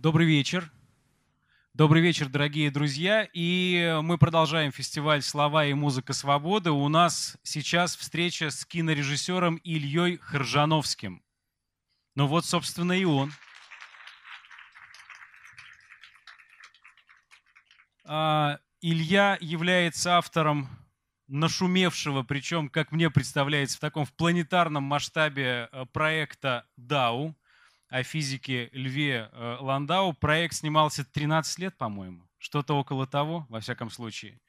Добрый вечер. Добрый вечер, дорогие друзья. И мы продолжаем фестиваль «Слова и музыка свободы». У нас сейчас встреча с кинорежиссером Ильей Хржановским. Ну вот, собственно, и он. А, Илья является автором нашумевшего, причем, как мне представляется, в таком в планетарном масштабе э, проекта «Дау», о физике Льве э, Ландау. Проект снимался 13 лет, по-моему. Что-то около того, во всяком случае.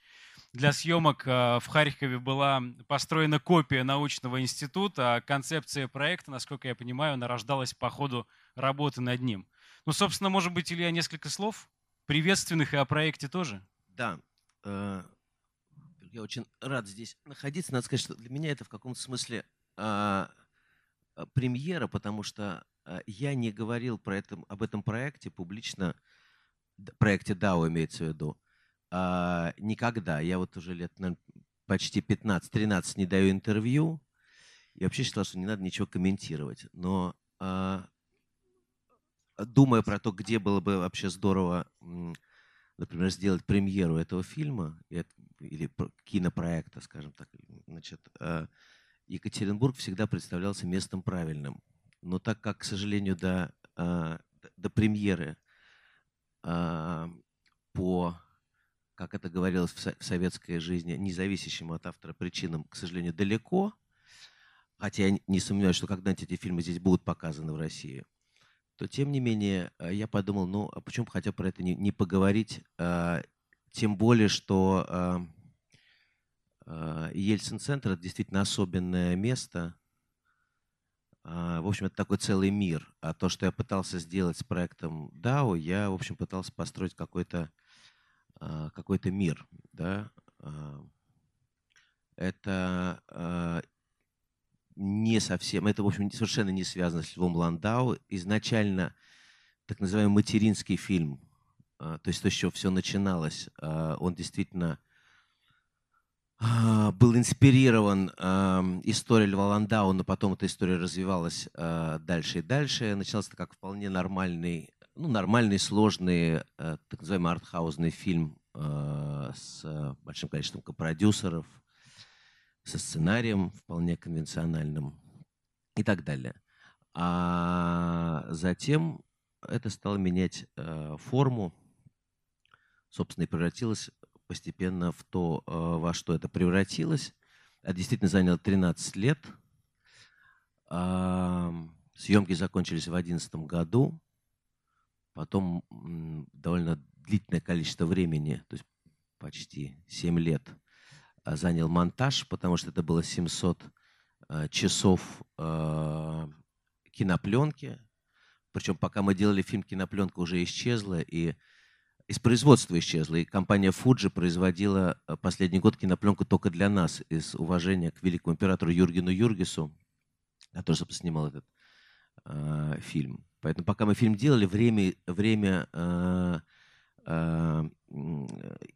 Для съемок э, в Харькове была построена копия научного института, а концепция проекта, насколько я понимаю, нарождалась по ходу работы над ним. Ну, собственно, может быть, Илья, несколько слов приветственных и о проекте тоже? Да. Э, я очень рад здесь находиться. Надо сказать, что для меня это в каком-то смысле а, премьера, потому что я не говорил про это, об этом проекте публично, проекте DAO имеется в виду, а, никогда. Я вот уже лет, наверное, почти 15-13 не даю интервью. Я вообще считал, что не надо ничего комментировать. Но а, думая про то, где было бы вообще здорово, например, сделать премьеру этого фильма или кинопроекта, скажем так, значит, Екатеринбург всегда представлялся местом правильным. Но так как, к сожалению, до, а, до премьеры а, по, как это говорилось в советской жизни, независящим от автора причинам, к сожалению, далеко, хотя я не сомневаюсь, что когда-нибудь эти фильмы здесь будут показаны в России, то тем не менее а, я подумал, ну а почему бы хотя бы про это не, не поговорить, тем более, что Ельцин-центр это действительно особенное место, в общем, это такой целый мир. А то, что я пытался сделать с проектом DAO, я, в общем, пытался построить какой-то а, какой мир. Да? А, это не совсем, это, в общем, совершенно не связано с Львом Ландау. Изначально так называемый материнский фильм, то есть то, с чего все начиналось, он действительно а, был инспирирован э, историей Льва Ландау, но потом эта история развивалась э, дальше и дальше. Начался это как вполне нормальный, ну, нормальный, сложный, э, так называемый артхаузный фильм э, с большим количеством копродюсеров, со сценарием вполне конвенциональным и так далее. А затем это стало менять форму, собственно, и превратилось постепенно в то, э, во что это превратилось. Это действительно заняло 13 лет. Съемки закончились в 2011 году. Потом довольно длительное количество времени, то есть почти 7 лет, а, занял монтаж, потому что это было 700 э, часов кинопленки. Причем пока мы делали фильм, кинопленка уже исчезла, и из производства исчезла. И компания Fuji производила э, последний год кинопленку только для нас, из уважения к великому императору Юргену Юргису, который, собственно, снимал этот э, фильм. Поэтому пока мы фильм делали, время, время э, э,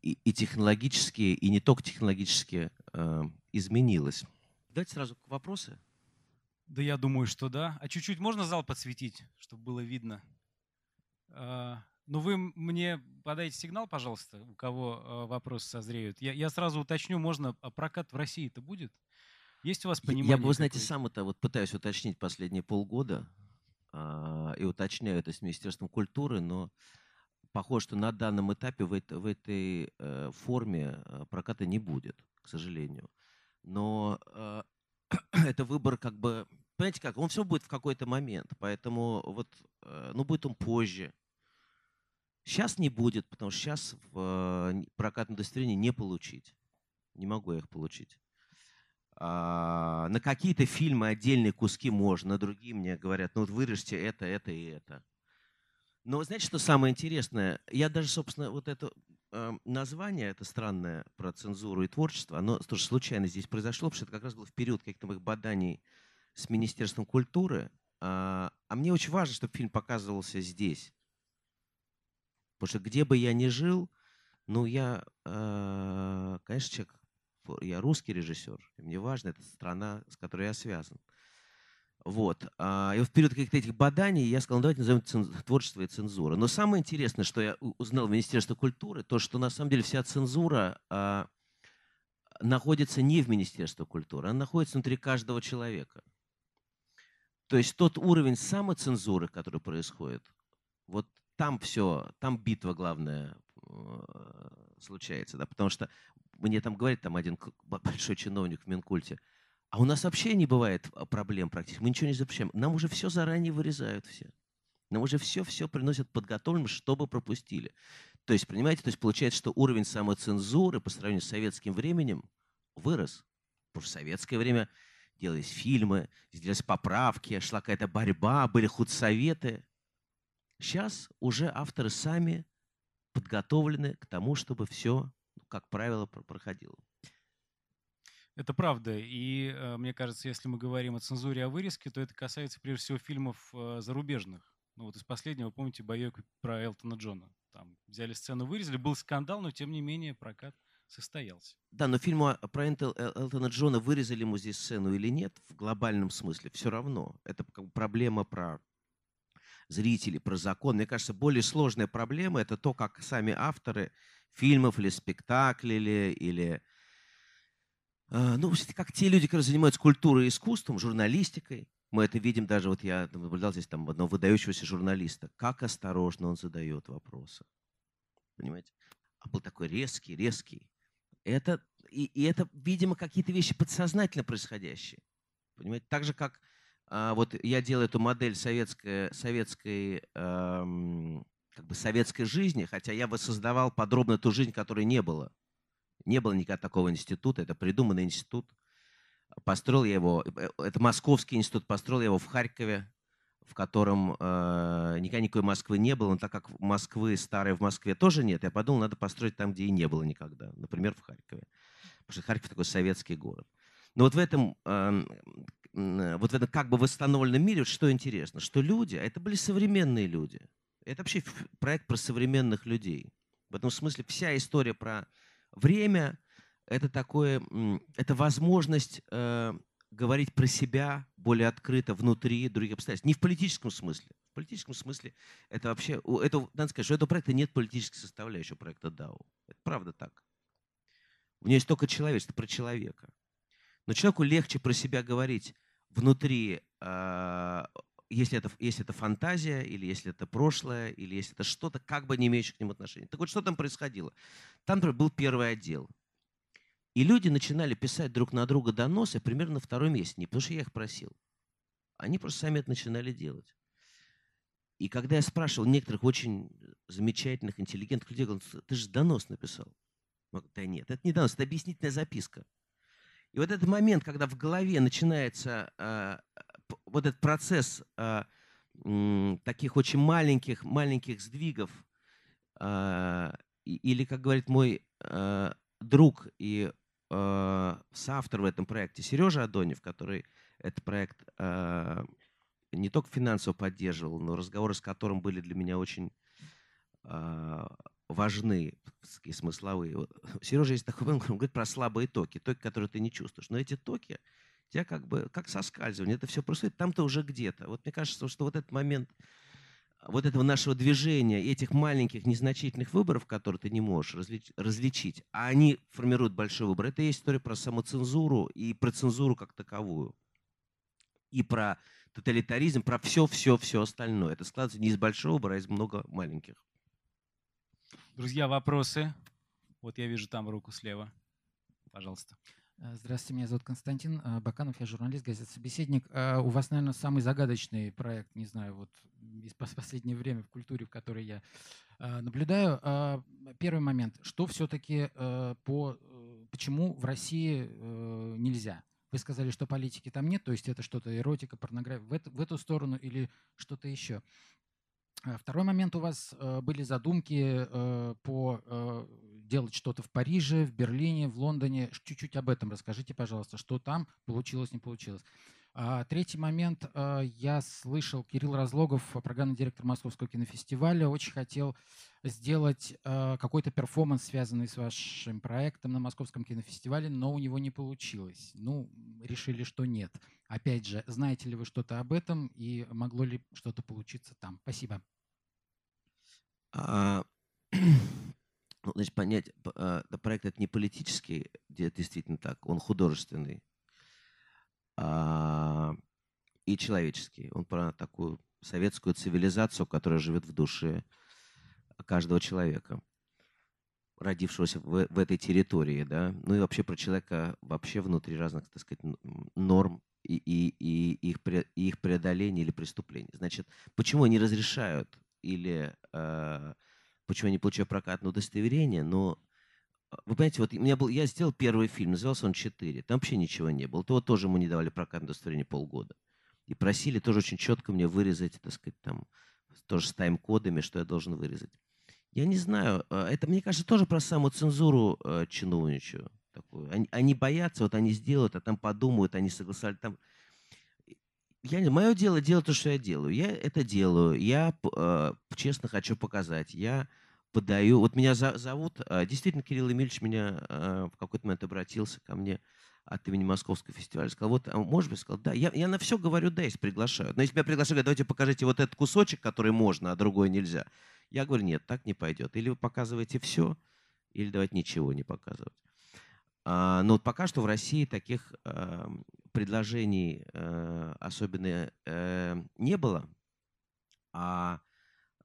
и, и технологически, и не только технологически э, изменилось. Давайте сразу вопросы. Да я думаю, что да. А чуть-чуть можно зал подсветить, чтобы было видно? А, ну, вы мне подайте сигнал, пожалуйста, у кого э, вопросы созреют. Я, я сразу уточню, можно, а прокат в России это будет? Есть у вас понимание? Я бы, вы знаете, сам это вот пытаюсь уточнить последние полгода э, и уточняю это с Министерством культуры, но похоже, что на данном этапе в, это, в этой э, форме э, проката не будет, к сожалению. Но это выбор как бы, понимаете как, он все будет в какой-то момент, поэтому вот, ну будет он позже, Сейчас не будет, потому что сейчас в э, прокатном удостоверении не получить. Не могу их получить. А, на какие-то фильмы отдельные куски можно, другие мне говорят, ну вот вырежьте это, это и это. Но знаете, что самое интересное? Я даже, собственно, вот это э, название, это странное про цензуру и творчество, оно тоже случайно здесь произошло, потому что это как раз было в период каких-то моих боданий с Министерством культуры. А, а мне очень важно, чтобы фильм показывался здесь. Потому что где бы я ни жил, ну, я, э, конечно, человек, я русский режиссер, мне важно, это страна, с которой я связан. Вот. А, и в период каких-то этих боданий я сказал, ну, давайте назовем творчество и цензура. Но самое интересное, что я узнал в Министерстве культуры, то, что на самом деле вся цензура а, находится не в Министерстве культуры, она находится внутри каждого человека. То есть тот уровень самоцензуры, который происходит, вот там все, там битва главная э, случается, да, потому что мне там говорит там один большой чиновник в Минкульте, а у нас вообще не бывает а, проблем практически, мы ничего не запрещаем, нам уже все заранее вырезают все. Нам уже все-все приносят подготовленным, чтобы пропустили. То есть, понимаете, то есть получается, что уровень самоцензуры по сравнению с советским временем вырос. Потому что в советское время делались фильмы, делались поправки, шла какая-то борьба, были худсоветы. Сейчас уже авторы сами подготовлены к тому, чтобы все, ну, как правило, проходило. Это правда. И э, мне кажется, если мы говорим о цензуре, о вырезке, то это касается прежде всего фильмов э, зарубежных. Ну вот из последнего, помните, боек про Элтона Джона. Там взяли сцену, вырезали, был скандал, но тем не менее прокат состоялся. Да, но фильм про Эл, Элтона Джона вырезали ему здесь сцену или нет, в глобальном смысле, все равно. Это как бы проблема про зрителей, про закон. Мне кажется, более сложная проблема – это то, как сами авторы фильмов или спектаклей, или, или э, ну, как те люди, которые занимаются культурой и искусством, журналистикой, мы это видим даже, вот я наблюдал здесь там одного выдающегося журналиста, как осторожно он задает вопросы. Понимаете? А был такой резкий, резкий. Это, и, и это, видимо, какие-то вещи подсознательно происходящие. Понимаете? Так же, как вот я делаю эту модель советской, советской эм, как бы советской жизни, хотя я бы создавал подробно ту жизнь, которой не было. Не было никакого такого института, это придуманный институт. Построил я его, э, это Московский институт, построил я его в Харькове, в котором э, никакой, никакой Москвы не было, но так как Москвы старой в Москве тоже нет, я подумал, надо построить там, где и не было никогда, например, в Харькове. Потому что Харьков такой советский город. Но вот в этом, э, вот в этом как бы восстановленном мире, что интересно, что люди, это были современные люди. Это вообще проект про современных людей. В этом смысле вся история про время, это такое, это возможность э, говорить про себя более открыто внутри других обстоятельств. Не в политическом смысле. В политическом смысле это вообще, это, надо сказать, что у этого проекта нет политической составляющей проекта DAO. Это правда так. У него есть только человечество, про человека. Но человеку легче про себя говорить внутри, э, если, это, если это фантазия, или если это прошлое, или если это что-то, как бы не имеющее к нему отношения. Так вот, что там происходило? Там был первый отдел. И люди начинали писать друг на друга доносы примерно на второй месяц. Не потому что я их просил. Они просто сами это начинали делать. И когда я спрашивал некоторых очень замечательных, интеллигентных людей, говорю, ты же донос написал. говорю, да нет, это не донос, это объяснительная записка. И вот этот момент, когда в голове начинается э, вот этот процесс э, э, таких очень маленьких, маленьких сдвигов, э, или, как говорит мой э, друг и э, соавтор в этом проекте Сережа Адонев, который этот проект э, не только финансово поддерживал, но разговоры с которым были для меня очень э, важны, такие смысловые. Сережа есть такой, он говорит про слабые токи, токи, которые ты не чувствуешь. Но эти токи, тебя как бы, как соскальзывание, это все происходит там-то уже где-то. Вот мне кажется, что вот этот момент вот этого нашего движения, этих маленьких незначительных выборов, которые ты не можешь различ, различить, а они формируют большой выбор, это и есть история про самоцензуру и про цензуру как таковую. И про тоталитаризм, про все-все-все остальное. Это складывается не из большого выбора, а из много маленьких. Друзья, вопросы? Вот я вижу там руку слева. Пожалуйста. Э, здравствуйте, меня зовут Константин э, Баканов, я журналист, газета «Собеседник». Э, у вас, наверное, самый загадочный проект, не знаю, вот из последнее время в культуре, в которой я наблюдаю. Первый момент. Что все-таки по... Почему в России нельзя? Вы сказали, что политики там нет, то есть это что-то эротика, порнография, в эту, в эту сторону или что-то еще. Второй момент у вас были задумки по делать что-то в Париже, в Берлине, в Лондоне. Чуть-чуть об этом расскажите, пожалуйста, что там получилось, не получилось. А, третий момент. А, я слышал, Кирилл Разлогов, программный директор Московского кинофестиваля, очень хотел сделать а, какой-то перформанс, связанный с вашим проектом на Московском кинофестивале, но у него не получилось. Ну, решили, что нет. Опять же, знаете ли вы что-то об этом и могло ли что-то получиться там? Спасибо. А, ну, значит, понять, проект это не политический, действительно так, он художественный и человеческий. Он про такую советскую цивилизацию, которая живет в душе каждого человека, родившегося в, в этой территории, да, ну и вообще про человека вообще внутри разных, так сказать, норм и, и, и их, и их преодоления или преступлений. Значит, почему они разрешают или э, почему они получают прокатное удостоверение, но вы понимаете, вот у меня был, я сделал первый фильм, назывался он «Четыре». Там вообще ничего не было. То тоже ему не давали прокатное удостоверение полгода. И просили тоже очень четко мне вырезать, так сказать, там, тоже с тайм-кодами, что я должен вырезать. Я не знаю, э, это, мне кажется, тоже про самоцензуру э, чиновничью. Такую. Они, они боятся, вот они сделают, а там подумают, они согласовали. Там... Я не, мое дело делать то, что я делаю. Я это делаю. Я э, честно хочу показать. Я подаю. Вот меня за, зовут, а, действительно, Кирилл Емельевич меня а, в какой-то момент обратился ко мне от имени Московского фестиваля. Сказал, вот, а может быть, сказал, да, я, я на все говорю, да, если приглашают. Но если меня приглашают, давайте покажите вот этот кусочек, который можно, а другой нельзя. Я говорю, нет, так не пойдет. Или вы показываете все, или давайте ничего не показывать. А, но вот пока что в России таких а, предложений а, особенно а, не было. А,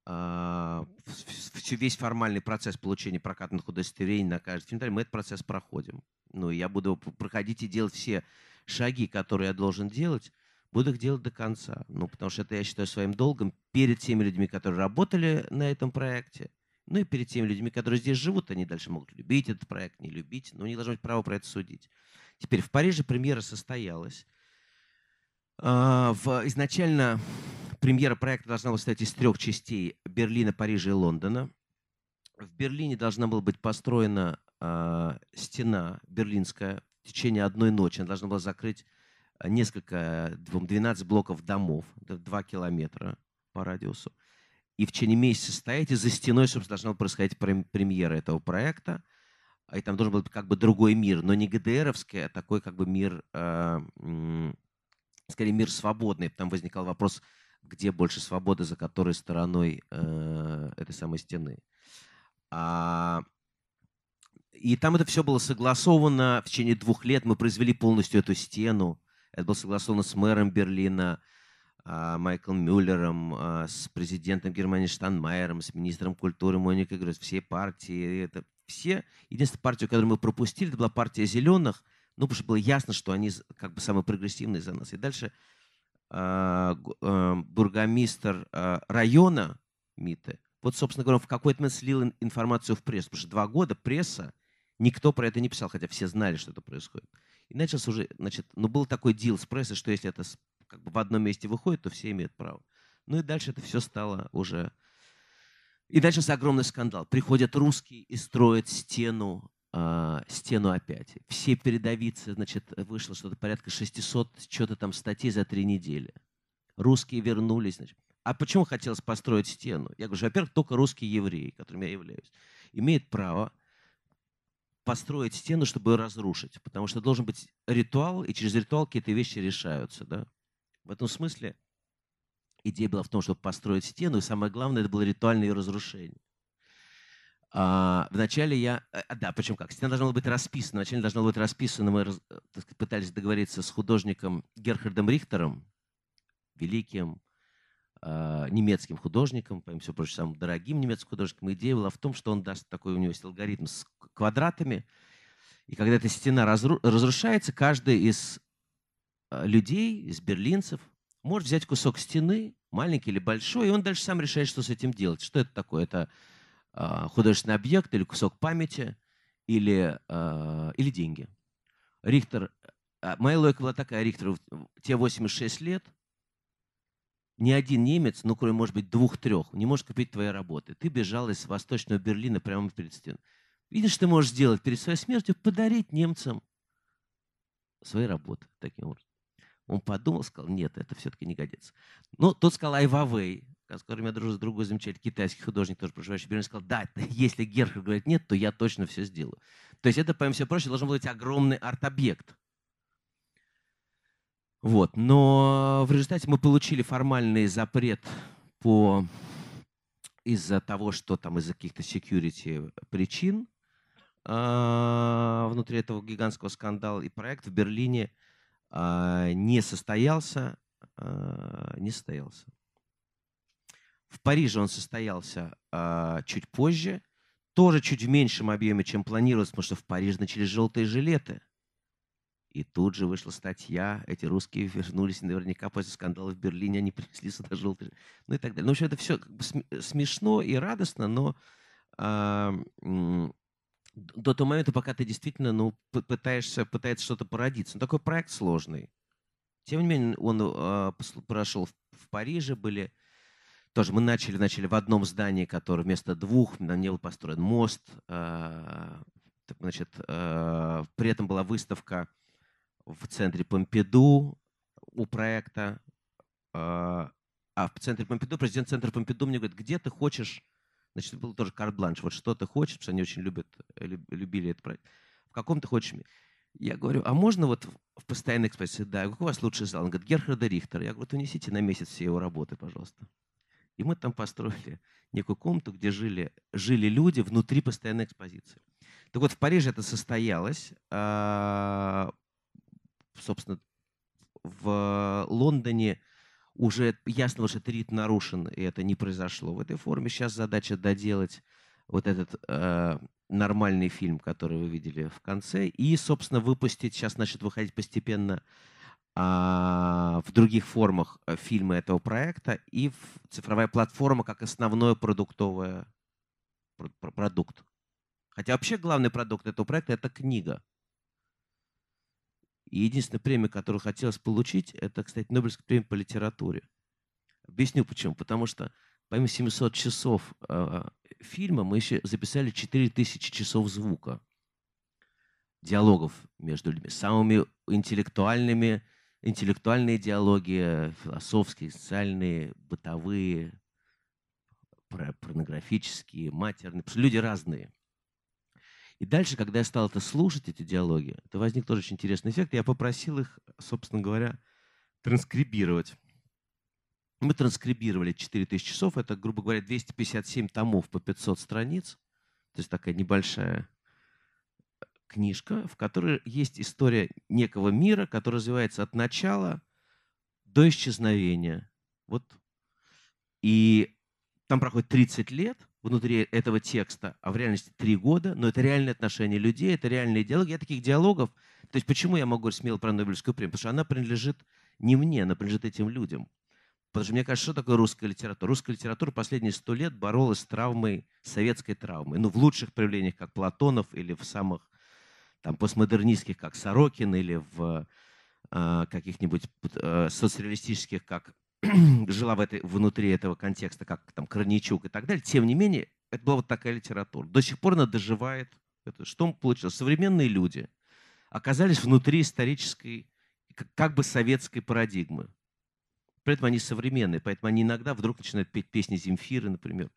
весь формальный процесс получения прокатных удостоверений на каждый фильм, мы этот процесс проходим. Ну, я буду проходить и делать все шаги, которые я должен делать, буду их делать до конца. Ну, потому что это я считаю своим долгом перед теми людьми, которые работали на этом проекте, ну и перед теми людьми, которые здесь живут, они дальше могут любить этот проект, не любить, но у них должно быть право про это судить. Теперь в Париже премьера состоялась. А, в, изначально премьера проекта должна была состоять из трех частей – Берлина, Парижа и Лондона. В Берлине должна была быть построена э, стена берлинская в течение одной ночи. Она должна была закрыть несколько, 12 блоков домов, 2 километра по радиусу. И в течение месяца стоять, и за стеной, собственно, должна была происходить премьера этого проекта. И там должен был быть как бы другой мир, но не ГДРовский, а такой как бы мир, э, скорее мир свободный. Там возникал вопрос, где больше свободы, за которой стороной э, этой самой стены. А, и там это все было согласовано. В течение двух лет мы произвели полностью эту стену. Это было согласовано с мэром Берлина, э, Майклом Мюллером, э, с президентом Германии Штанмайером, с министром культуры Моникой Гросс, все партии. Это все. Единственная партия, которую мы пропустили, это была партия зеленых. Ну, потому что было ясно, что они как бы самые прогрессивные за нас. И дальше бургомистр а, района МИТы, вот, собственно говоря, в какой-то момент слил информацию в прессу, потому что два года пресса, никто про это не писал, хотя все знали, что это происходит. И начался уже, значит, ну, был такой дил с прессой, что если это как бы в одном месте выходит, то все имеют право. Ну и дальше это все стало уже... И начался огромный скандал. Приходят русские и строят стену э, стену опять. Все передовицы, значит, вышло что-то порядка 600 что-то там статей за три недели. Русские вернулись. Значит. А почему хотелось построить стену? Я говорю, во-первых, только русские евреи, которым я являюсь, имеют право построить стену, чтобы ее разрушить. Потому что должен быть ритуал, и через ритуал какие-то вещи решаются. Да? В этом смысле идея была в том, чтобы построить стену, и самое главное, это было ритуальное ее разрушение. А, вначале я... А, да, причем как? Стена должна была быть расписана. Вначале должна была быть расписана. Мы раз, так сказать, пытались договориться с художником Герхардом Рихтером, великим э, немецким художником, помимо всего прочего, самым дорогим немецким художником. Идея была в том, что он даст такой у него есть алгоритм с квадратами. И когда эта стена разру, разрушается, каждый из э, людей, из берлинцев, может взять кусок стены, маленький или большой, и он дальше сам решает, что с этим делать. Что это такое? Это а, художественный объект или кусок памяти или, а, или деньги. Рихтер, а, моя логика была такая, Рихтер, те 86 лет, ни один немец, ну, кроме, может быть, двух-трех, не может купить твои работы. Ты бежал из Восточного Берлина прямо перед стеной. Видишь, ты можешь сделать перед своей смертью, подарить немцам свои работы таким образом. Он подумал, сказал, нет, это все-таки не годится. Но тот сказал Айвавей, с которым я дружу с другой замечательный китайский художник, тоже проживающий в Берлине, сказал, да, если Герхард говорит нет, то я точно все сделаю. То есть это, помимо всего прочего, должен быть огромный арт-объект. Вот. Но в результате мы получили формальный запрет по из-за того, что там из-за каких-то security причин э, внутри этого гигантского скандала и проект в Берлине э, не состоялся, э, не состоялся. В Париже он состоялся э, чуть позже, тоже чуть в меньшем объеме, чем планировалось, потому что в Париже начались желтые жилеты. И тут же вышла статья, эти русские вернулись, наверняка после скандала в Берлине они принесли сюда желтые, ну и так далее. Ну, в общем, это все как бы смешно и радостно, но а, до того момента, пока ты действительно ну, пытаешься, пытается что-то породиться. Ну, такой проект сложный. Тем не менее, он а, прошел в, в Париже, были тоже мы начали, начали в одном здании, которое вместо двух, на нем построен мост. А, значит, а, при этом была выставка в центре Помпиду у проекта. А, а в центре Помпиду, президент центра Помпиду мне говорит, где ты хочешь, значит, был тоже карт-бланш, вот что ты хочешь, потому что они очень любят, любили этот проект. В каком ты хочешь? Я говорю, а можно вот в постоянной экспозиции? Да, какой у вас лучший зал? Он говорит, Герхарда Рихтера. Я говорю, вот унесите на месяц все его работы, пожалуйста. И мы там построили некую комнату, где жили, жили люди внутри постоянной экспозиции. Так вот, в Париже это состоялось. А, собственно, в Лондоне уже ясно, что этот ритм нарушен, и это не произошло в этой форме. Сейчас задача доделать вот этот э, нормальный фильм, который вы видели в конце, и, собственно, выпустить, сейчас начнет выходить постепенно в других формах э, фильмы этого проекта, и цифровая платформа как основной продуктовый продукт. Хотя вообще главный продукт этого проекта — это книга. И единственная премия, которую хотелось получить, это, кстати, Нобелевская премия по литературе. Объясню почему. Потому что помимо 700 часов э, фильма мы еще записали 4000 часов звука, диалогов между людьми, самыми интеллектуальными, интеллектуальные диалоги, философские, социальные, бытовые, порнографические, матерные, что люди разные. И дальше, когда я стал это слушать, эти диалоги, то возник тоже очень интересный эффект. Я попросил их, собственно говоря, транскрибировать. Мы транскрибировали 4000 часов. Это, грубо говоря, 257 томов по 500 страниц. То есть такая небольшая книжка, в которой есть история некого мира, который развивается от начала до исчезновения. Вот. И там проходит 30 лет, внутри этого текста, а в реальности три года, но это реальные отношения людей, это реальные диалоги. Я таких диалогов... То есть почему я могу смело про Нобелевскую премию? Потому что она принадлежит не мне, она принадлежит этим людям. Потому что мне кажется, что такое русская литература? Русская литература последние сто лет боролась с травмой, советской травмой. Ну, в лучших проявлениях, как Платонов, или в самых там, постмодернистских, как Сорокин, или в э, каких-нибудь э, соцреалистических, как жила в этой, внутри этого контекста, как там Корничук и так далее, тем не менее, это была вот такая литература. До сих пор она доживает. Это, что получилось? Современные люди оказались внутри исторической, как бы советской парадигмы. При этом они современные, поэтому они иногда вдруг начинают петь песни Земфиры, например,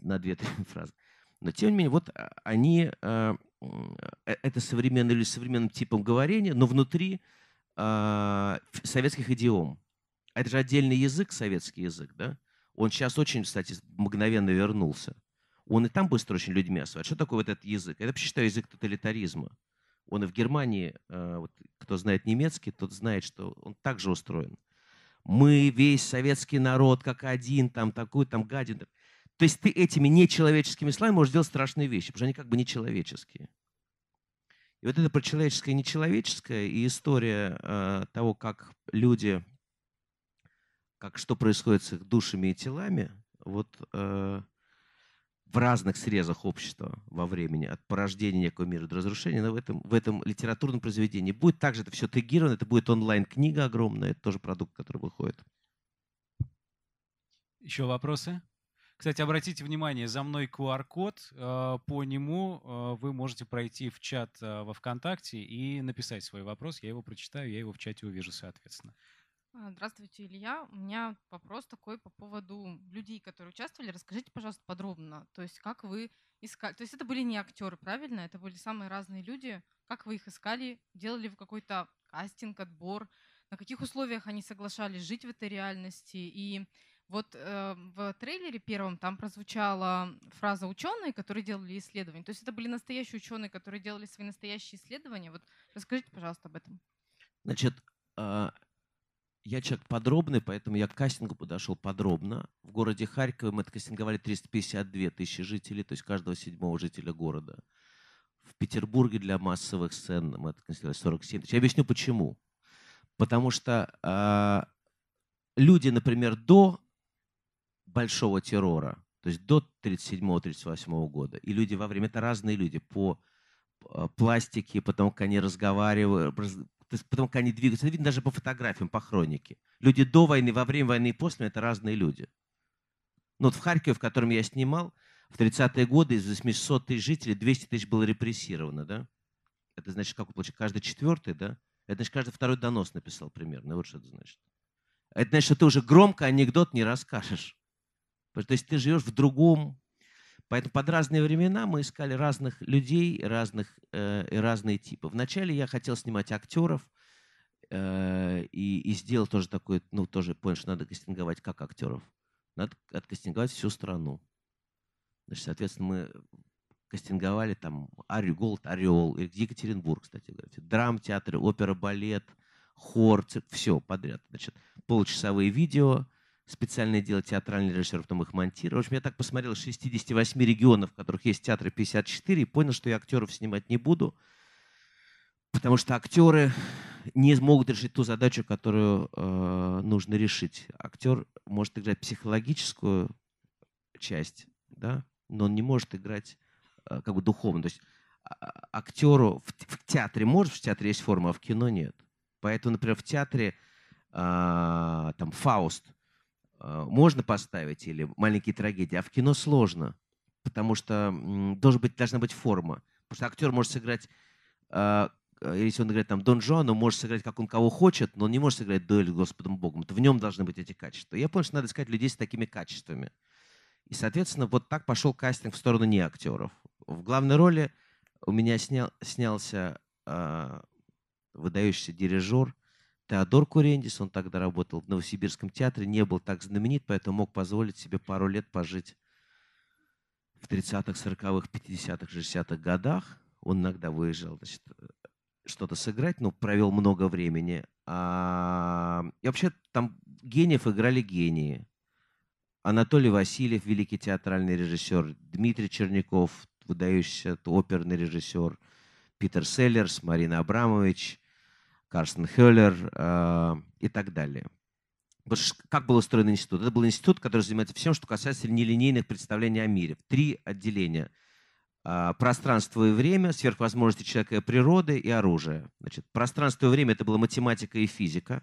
на две-три фразы. Но тем не менее, вот а, они, э, это современные или современным типом говорения, но внутри э, советских идиом. А это же отдельный язык, советский язык, да? Он сейчас очень, кстати, мгновенно вернулся. Он и там быстро очень людьми осваивает. Что такое вот этот язык? Это вообще считаю язык тоталитаризма. Он и в Германии, э, вот, кто знает немецкий, тот знает, что он также устроен. Мы весь советский народ как один, там такой, там гадин. То есть ты этими нечеловеческими словами можешь делать страшные вещи, потому что они как бы нечеловеческие. И вот это про человеческое и нечеловеческое, и история э, того, как люди как что происходит с их душами и телами, вот э, в разных срезах общества во времени, от порождения некого мира до разрушения, но в этом, в этом литературном произведении будет также это все тегировано, это будет онлайн-книга огромная, это тоже продукт, который выходит. Еще вопросы? Кстати, обратите внимание, за мной QR-код. Э, по нему э, вы можете пройти в чат э, во ВКонтакте и написать свой вопрос. Я его прочитаю, я его в чате увижу, соответственно. А, здравствуйте, Илья. У меня вопрос такой по поводу людей, которые участвовали. Расскажите, пожалуйста, подробно. То есть как вы искали... То есть это были не актеры, правильно? Это были самые разные люди. Как вы их искали? Делали вы какой-то кастинг, отбор? На каких условиях они соглашались жить в этой реальности? И вот э, в трейлере первом там прозвучала фраза ученые, которые делали исследования. То есть это были настоящие ученые, которые делали свои настоящие исследования. Вот расскажите, пожалуйста, об этом. Значит, э, я человек подробный, поэтому я к кастингу подошел подробно. В городе Харькове мы откастинговали 352 тысячи жителей, то есть каждого седьмого жителя города. В Петербурге для массовых сцен мы откастинговали 47 тысяч. Я объясню почему. Потому что э, люди, например, до большого террора, то есть до 1937-1938 года. И люди во время, это разные люди по а, пластике, потому как они разговаривают, потому как они двигаются. Это видно даже по фотографиям, по хронике. Люди до войны, во время войны и после, это разные люди. Ну вот в Харькове, в котором я снимал, в 30-е годы из 800 тысяч жителей 200 тысяч было репрессировано, да? Это значит, как получается, каждый четвертый, да? Это значит, каждый второй донос написал примерно. Вот что это значит. Это значит, что ты уже громко анекдот не расскажешь. То есть ты живешь в другом. Поэтому под разные времена мы искали разных людей, разных, э, разные типы. Вначале я хотел снимать актеров, э, и, и сделал тоже такой, ну, тоже понял, что надо кастинговать как актеров. Надо откастинговать всю страну. Значит, соответственно, мы кастинговали там Арию Голд, Орел, Екатеринбург, кстати говоря, драм-театры, опера, балет, хор, все подряд. Значит, получасовые видео, специальное дело театральный режиссер, потом их монтировал. В общем, я так посмотрел 68 регионов, в которых есть театры 54, и понял, что я актеров снимать не буду, потому что актеры не смогут решить ту задачу, которую э, нужно решить. Актер может играть психологическую часть, да, но он не может играть э, как бы духовно. То есть а, а, актеру в, в театре может, в театре есть форма, а в кино нет. Поэтому, например, в театре э, там Фауст – можно поставить или маленькие трагедии, а в кино сложно, потому что должен быть, должна быть форма. Потому что актер может сыграть, э, э, если он играет там Дон Жуан, он может сыграть, как он кого хочет, но он не может сыграть дуэль с Господом Богом. В нем должны быть эти качества. Я понял, что надо искать людей с такими качествами. И, соответственно, вот так пошел кастинг в сторону не актеров. В главной роли у меня снял, снялся э, выдающийся дирижер Теодор Курендис, он тогда работал в Новосибирском театре, не был так знаменит, поэтому мог позволить себе пару лет пожить в 30-х, 40-х, 50-х, 60-х годах. Он иногда выезжал, значит, что-то сыграть, но провел много времени. А... И вообще там гениев играли гении. Анатолий Васильев, великий театральный режиссер, Дмитрий Черняков, выдающийся оперный режиссер, Питер Селлерс, Марина Абрамович, Карстен Хеллер э, и так далее. Как был устроен институт? Это был институт, который занимается всем, что касается нелинейных представлений о мире. Три отделения. Э, пространство и время, сверхвозможности человека и природы и оружие. Значит, пространство и время – это была математика и физика.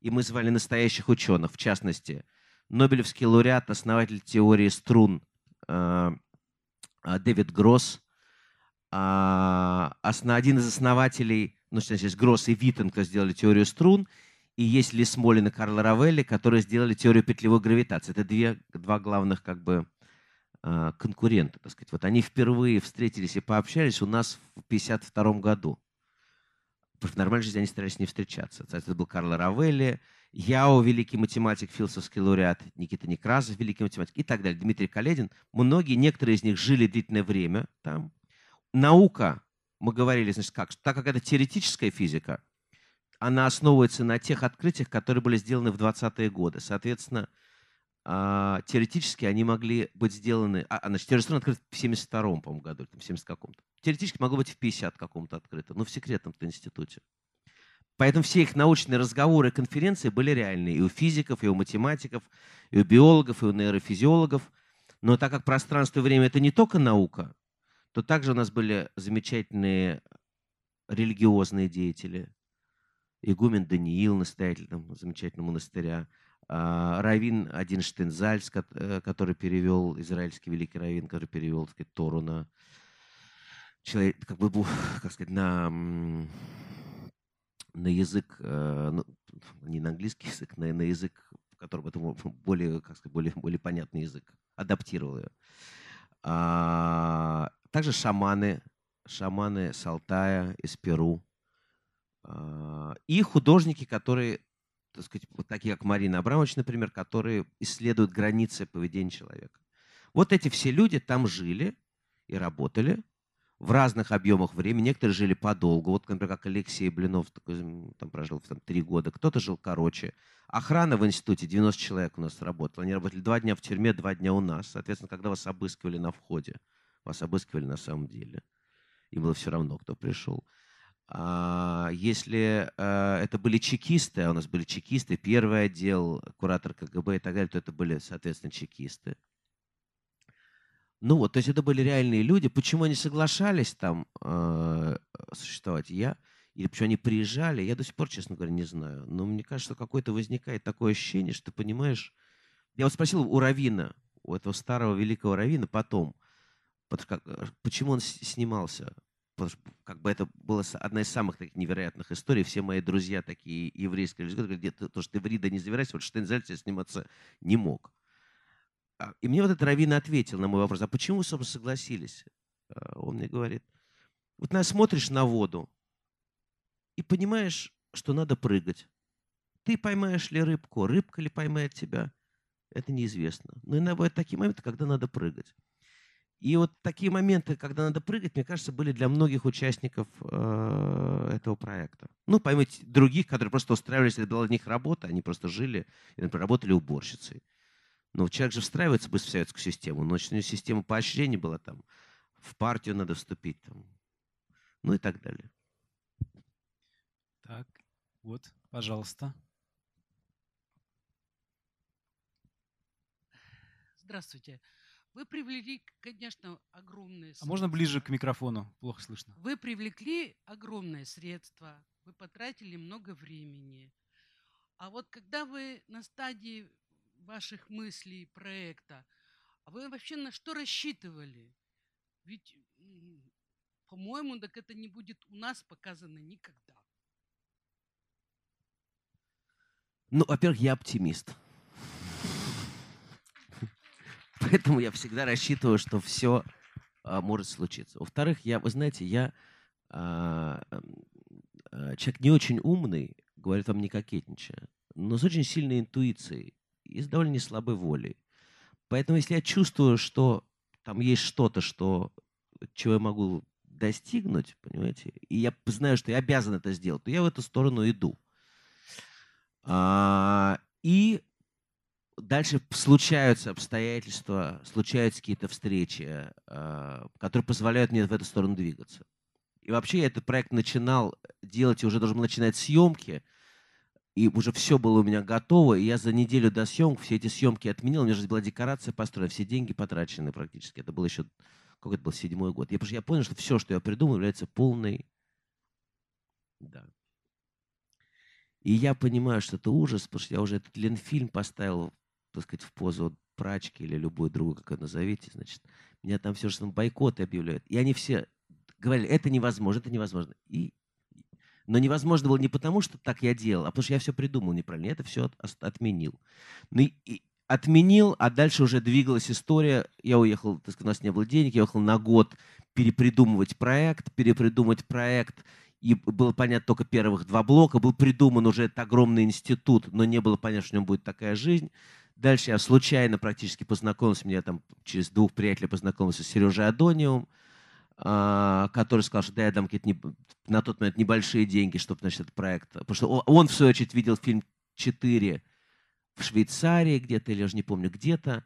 И мы звали настоящих ученых, в частности, Нобелевский лауреат, основатель теории струн э, э Дэвид Гросс, э, один из основателей ну, здесь Гросс и Виттенко сделали теорию струн, и есть Лисмолин и Карл Равелли, которые сделали теорию петлевой гравитации. Это две, два главных как бы а, конкурента, так сказать. Вот они впервые встретились и пообщались у нас в 1952 году. В нормальной жизни они старались не встречаться. Это был Карл Равелли, Яо, великий математик, философский лауреат, Никита Некрасов, великий математик и так далее, Дмитрий Каледин. Многие, некоторые из них жили длительное время там. Наука мы говорили, значит, как, так как это теоретическая физика, она основывается на тех открытиях, которые были сделаны в 20-е годы. Соответственно, а, теоретически они могли быть сделаны... А, а значит, Террастрон открыт в 72-м, по-моему, году, в 70 каком-то. Теоретически могло быть в 50 каком-то открыто, но в секретном-то институте. Поэтому все их научные разговоры конференции были реальные и у физиков, и у математиков, и у биологов, и у нейрофизиологов. Но так как пространство и время — это не только наука, то также у нас были замечательные религиозные деятели. Игумен Даниил, настоятель там, замечательного монастыря. а, Равин один Штензальц, э, который перевел, израильский великий Равин, который перевел, так сказать, Тору на, человек, как бы, как сказать, на, на язык, э, ну, не на английский язык, на, на язык, в котором это более, как сказать, более, более понятный язык, адаптировал ее. Также шаманы, шаманы с Алтая, из Перу. А, и художники, которые так сказать, вот такие как Марина Абрамович, например, которые исследуют границы поведения человека. Вот эти все люди там жили и работали в разных объемах времени. Некоторые жили подолгу. Вот, например, как Алексей Блинов, такой, там прожил там, три года. Кто-то жил короче. Охрана в институте, 90 человек у нас работала. Они работали два дня в тюрьме, два дня у нас. Соответственно, когда вас обыскивали на входе, вас обыскивали на самом деле. Им было все равно, кто пришел. А, если э, это были чекисты, а у нас были чекисты, первый отдел, куратор КГБ и так далее, то это были, соответственно, чекисты. Ну вот, то есть это были реальные люди. Почему они соглашались там э, существовать, я, или почему они приезжали, я до сих пор, честно говоря, не знаю. Но мне кажется, какое-то возникает такое ощущение, что ты понимаешь... Я вот спросил у Равина, у этого старого великого Равина потом, почему он снимался как бы это была одна из самых таких невероятных историй. Все мои друзья такие еврейские люди говорят, то, что ты в Рида не завирайся, вот Штейнзальцер сниматься не мог. А, и мне вот этот Равин ответил на мой вопрос, а почему вы, собственно, согласились? А, он мне говорит, вот на смотришь на воду и понимаешь, что надо прыгать. Ты поймаешь ли рыбку, рыбка ли поймает тебя, это неизвестно. Но иногда бывают такие моменты, когда надо прыгать. И вот такие моменты, когда надо прыгать, мне кажется, были для многих участников э, этого проекта. Ну, поймите, других, которые просто устраивались, это была для них работа, они просто жили и, например, работали уборщицей. Но человек же встраивается быстро в советскую систему. Но у него система поощрений была там, в партию надо вступить, там, ну и так далее. Так, вот, пожалуйста. Здравствуйте. Вы привлекли, конечно, огромные средства. А можно ближе к микрофону? Плохо слышно. Вы привлекли огромные средства, вы потратили много времени. А вот когда вы на стадии ваших мыслей, проекта, а вы вообще на что рассчитывали? Ведь, по-моему, так это не будет у нас показано никогда. Ну, во-первых, я оптимист. Поэтому я всегда рассчитываю, что все а, может случиться. Во-вторых, я, вы знаете, я а, а, человек не очень умный, говорит вам не кокетничая, но с очень сильной интуицией и с довольно слабой волей. Поэтому если я чувствую, что там есть что-то, что, чего я могу достигнуть, понимаете, и я знаю, что я обязан это сделать, то я в эту сторону иду. А, и дальше случаются обстоятельства, случаются какие-то встречи, э, которые позволяют мне в эту сторону двигаться. И вообще я этот проект начинал делать, и уже должен был начинать съемки, и уже все было у меня готово, и я за неделю до съемок все эти съемки отменил, у меня же была декорация построена, все деньги потрачены практически. Это был еще, как это был, седьмой год. Я, я понял, что все, что я придумал, является полной... Да. И я понимаю, что это ужас, потому что я уже этот Ленфильм поставил так сказать, в позу прачки или любую другую, как вы назовите, значит, меня там все же бойкоты объявляют. И они все говорили, это невозможно, это невозможно. И, но невозможно было не потому, что так я делал, а потому что я все придумал неправильно. Я это все от, отменил. Ну, и отменил, а дальше уже двигалась история. Я уехал, так сказать, у нас не было денег, я уехал на год перепридумывать проект, перепридумать проект. И было понятно только первых два блока. Был придуман уже этот огромный институт, но не было понятно, что в нем будет такая жизнь. Дальше я случайно практически познакомился, меня там через двух приятелей познакомился с Сережей Адониум, а, который сказал, что да, я дам какие-то на тот момент небольшие деньги, чтобы, значит, этот проект... Потому что он, в свою очередь, видел фильм «Четыре» в Швейцарии где-то, или я уже не помню, где-то.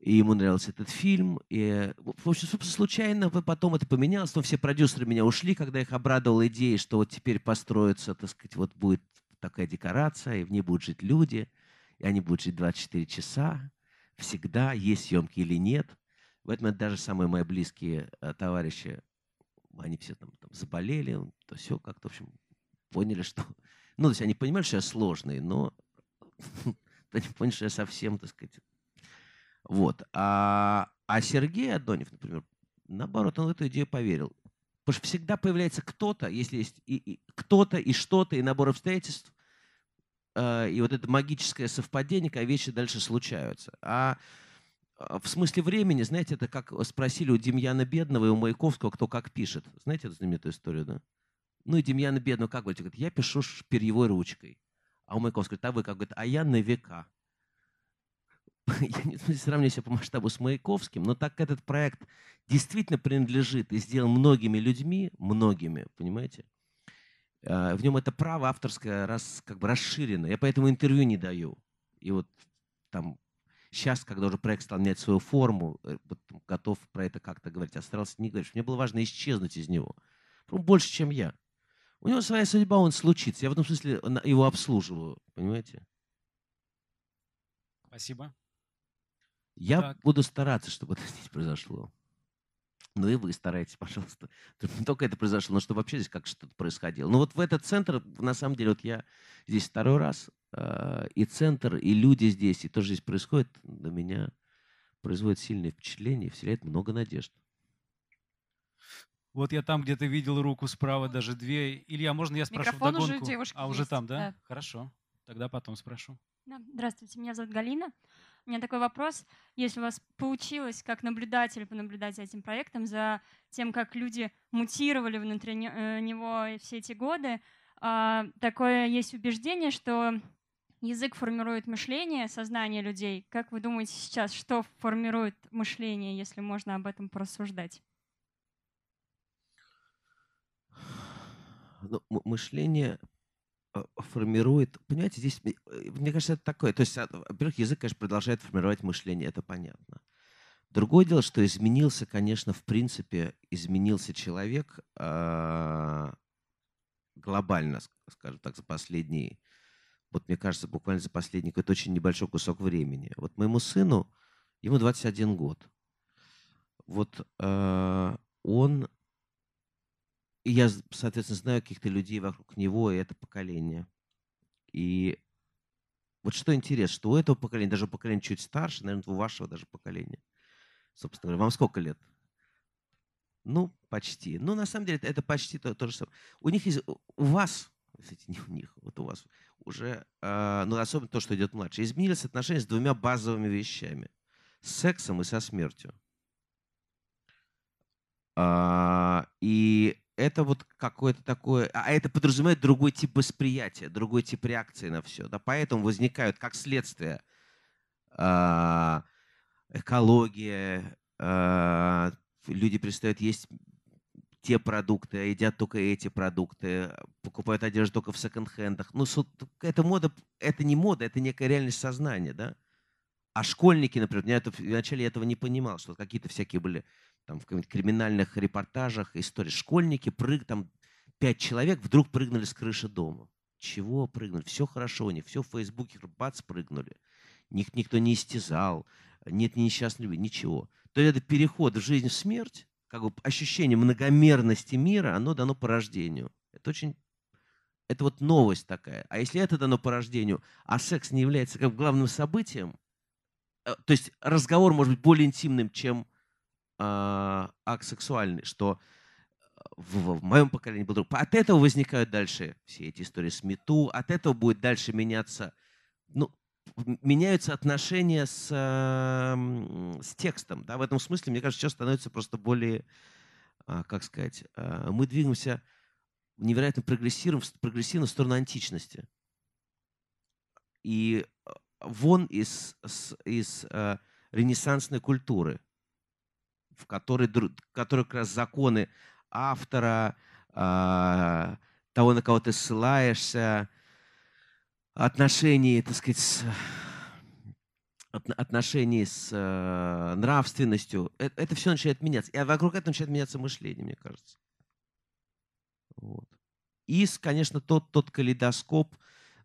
И ему нравился этот фильм. И, в общем, случайно потом это поменялось. Но все продюсеры меня ушли, когда их обрадовала идея, что вот теперь построится, так сказать, вот будет такая декорация, и в ней будут жить люди – и они будут жить 24 часа, всегда, есть съемки или нет. В этом даже самые мои близкие э, товарищи, они все там, там заболели, то все как-то, в общем, поняли, что... Ну, то есть они понимали, что я сложный, но Ты не понял, что я совсем, так сказать. Вот. А, а Сергей Адонев, например, наоборот, он в эту идею поверил. Потому что всегда появляется кто-то, если есть и, и кто-то, и что-то, и набор обстоятельств, и вот это магическое совпадение, когда вещи дальше случаются. А а, в смысле времени, знаете, это как спросили у Демьяна Бедного и у Маяковского, кто как пишет. Знаете эту знаменитую историю, да? Ну и Демьяна Бедного как говорит? Я пишу перьевой ручкой. А у Маяковского говорит, а вы как? Говорит, а я на века. Я не сравниваю себя по масштабу с Маяковским, но так как этот проект действительно принадлежит и сделан многими людьми, многими, понимаете, в нем это право авторское раз, как бы расширено. Я поэтому интервью не даю. И вот там Сейчас, когда уже проект стал менять свою форму, э, вот, готов про это как-то говорить. А старался не говорить. Мне было важно исчезнуть из него. Больше, чем я. У него своя судьба, он случится. Я в этом смысле его обслуживаю. Понимаете? Спасибо. Я так. буду стараться, чтобы это здесь произошло. Ну и вы старайтесь, пожалуйста. Не только это произошло, но чтобы вообще здесь как что-то происходило. Ну вот в этот центр, на самом деле, вот я здесь второй раз. А, и центр, и люди здесь, и то, что здесь происходит, на меня производит сильное впечатление и вселяет много надежд. Вот я там где-то видел руку справа, даже две. Илья, можно я спрошу Микрофон вдогонку? уже у девушки А, уже есть, там, да? да. Хорошо. Тогда потом спрошу. Да, здравствуйте, меня зовут Галина. У меня такой вопрос. Если у вас получилось, как наблюдатель, понаблюдать за этим проектом, за тем, как люди мутировали внутри э, него все эти годы, а, такое есть убеждение, что язык формирует мышление, сознание людей. Как вы думаете сейчас, что формирует мышление, если можно об этом порассуждать? Ну, мышление формирует, понимаете, здесь, э, мне кажется, это такое, то есть, а, во-первых, язык, конечно, продолжает формировать мышление, это понятно. Другое дело, что изменился, конечно, в принципе, изменился человек э, глобально, скажем так, за последние вот мне кажется, буквально за последний какой-то очень небольшой кусок времени. Вот моему сыну, ему 21 год. Вот он, и я, соответственно, знаю каких-то людей вокруг него, и это поколение. И вот что интересно, что у этого поколения, даже поколения чуть старше, наверное, у вашего даже поколения, собственно говоря, вам сколько лет? Ну, почти. Ну, на самом деле, это, это почти то, то же самое. У них есть, у вас, кстати, не у них, вот у вас, уже, э, ну, особенно то, что идет младше, изменились отношения с двумя базовыми вещами. С сексом и со смертью. А, и это вот какое-то такое... А это подразумевает другой тип восприятия, другой тип реакции на все. Да? Поэтому возникают, как следствие, а, экология, а, люди перестают есть те продукты, а едят только эти продукты, покупают одежду только в секонд-хендах. Ну, это мода, это не мода, это некая реальность сознания, да? А школьники, например, я это, вначале этого не понимал, что какие-то всякие были там в криминальных репортажах истории. Школьники, прыг, там пять человек вдруг прыгнули с крыши дома. Чего прыгнули? Все хорошо у них, все в Фейсбуке, бац, прыгнули. Ник, никто не истязал, нет несчастной любви, ничего. То есть это переход в жизнь в смерть, как бы ощущение многомерности мира, оно дано по рождению. Это очень это вот новость такая. А если это дано по рождению, а секс не является как главным событием, э, то есть разговор может быть более интимным, чем акт сексуальный, что в, в моем поколении был друг. От этого возникают дальше все эти истории с мету, от этого будет дальше меняться, ну, меняются отношения с, с текстом. Да? В этом смысле, мне кажется, сейчас становится просто более, а, как сказать, а, мы двигаемся невероятно прогрессивно, прогрессивно в сторону античности. И а, вон из, из ренессансной культуры, в которой, в которой как раз законы автора, того, на кого ты ссылаешься, отношении, так сказать, с, отношении с э, нравственностью, это, это все начинает меняться. И вокруг этого начинает меняться мышление, мне кажется. Вот. И, конечно, тот, тот калейдоскоп,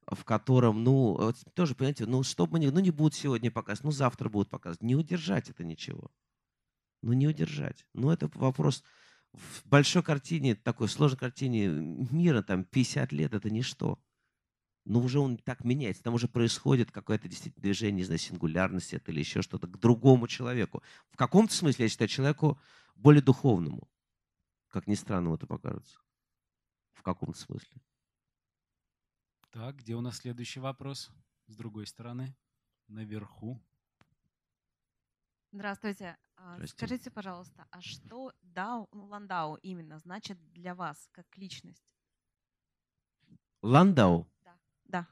в котором, ну, тоже, понимаете, ну, что бы ни, ну, не будут сегодня показывать, ну, завтра будут показывать. Не удержать это ничего. Ну, не удержать. Ну, это вопрос в большой картине, такой сложной картине мира, там, 50 лет, это ничто. но уже он так меняется. Там уже происходит какое-то действительно движение, не знаю, сингулярности это или еще что-то, к другому человеку. В каком-то смысле, я считаю, человеку более духовному. Как ни странно это покажется. В каком-то смысле. Так, где у нас следующий вопрос? С другой стороны, наверху. Здравствуйте. А. Скажите, пожалуйста, а что Дау, ну, Ландау именно значит для вас как личность? Ландау. Да.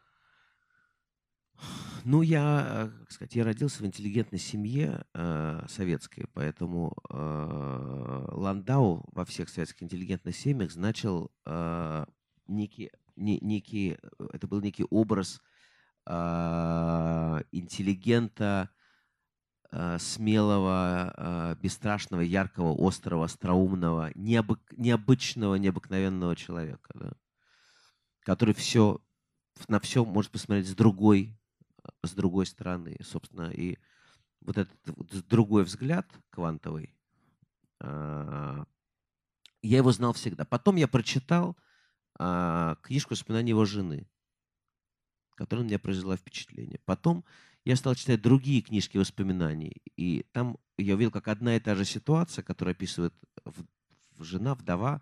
Ну, я, как сказать, я родился в интеллигентной семье э, советской, поэтому э, Ландау во всех советских интеллигентных семьях значил э, некий, не- некий, э, это был некий образ э, интеллигента, э, смелого, э, бесстрашного, яркого, острого, остроумного, необык- необычного, необыкновенного человека, да, который все на все может посмотреть с другой, с другой стороны, собственно, и вот этот другой взгляд квантовый, а, я его знал всегда. Потом я прочитал книжку воспоминаний его жены, которая на меня произвела впечатление. Потом я стал читать другие книжки воспоминаний, и там я увидел, как одна и та же ситуация, которую описывает жена, вдова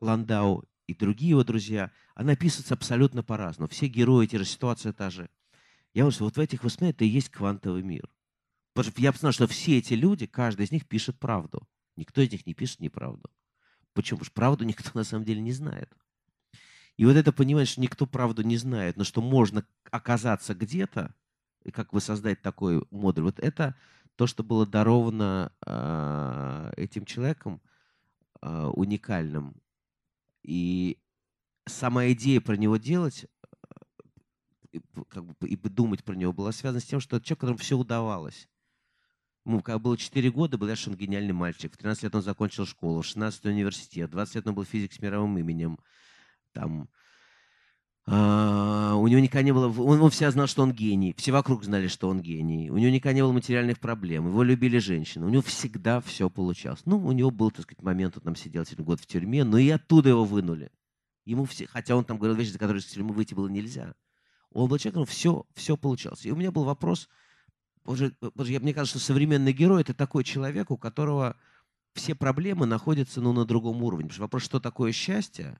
Ландау и другие его друзья, она описывается абсолютно по-разному. Все герои, те же ситуация та же. Я говорю, что вот в этих воспоминаниях это и есть квантовый мир. Потому что я знал, что все эти люди, каждый из них пишет правду. Никто из них не пишет неправду. Почему? Потому что правду никто на самом деле не знает. И вот это понимание, что никто правду не знает, но что можно оказаться где-то, и как воссоздать такой модуль, вот это то, что было даровано а, этим человеком а, уникальным. И сама идея про него делать, как бы, и думать про него была связана с тем, что это человек, которому все удавалось. Ему когда было 4 года, был он гениальный мальчик. В 13 лет он закончил школу, в 16 университет, в 20 лет он был физик с мировым именем. Там, а, у него никогда не было... Он, он всегда знал, что он гений. Все вокруг знали, что он гений. У него никогда не было материальных проблем. Его любили женщины. У него всегда все получалось. Ну, у него был, так сказать, момент, он там сидел один год в тюрьме, но и оттуда его вынули. Ему все... Хотя он там говорил вещи, за которые из тюрьмы выйти было нельзя. Он был человеком, все, все получалось. И у меня был вопрос... Боже, боже, я- мне кажется, что современный герой — это такой человек, у которого все проблемы находятся ну, на другом уровне. Потому что вопрос, что такое счастье,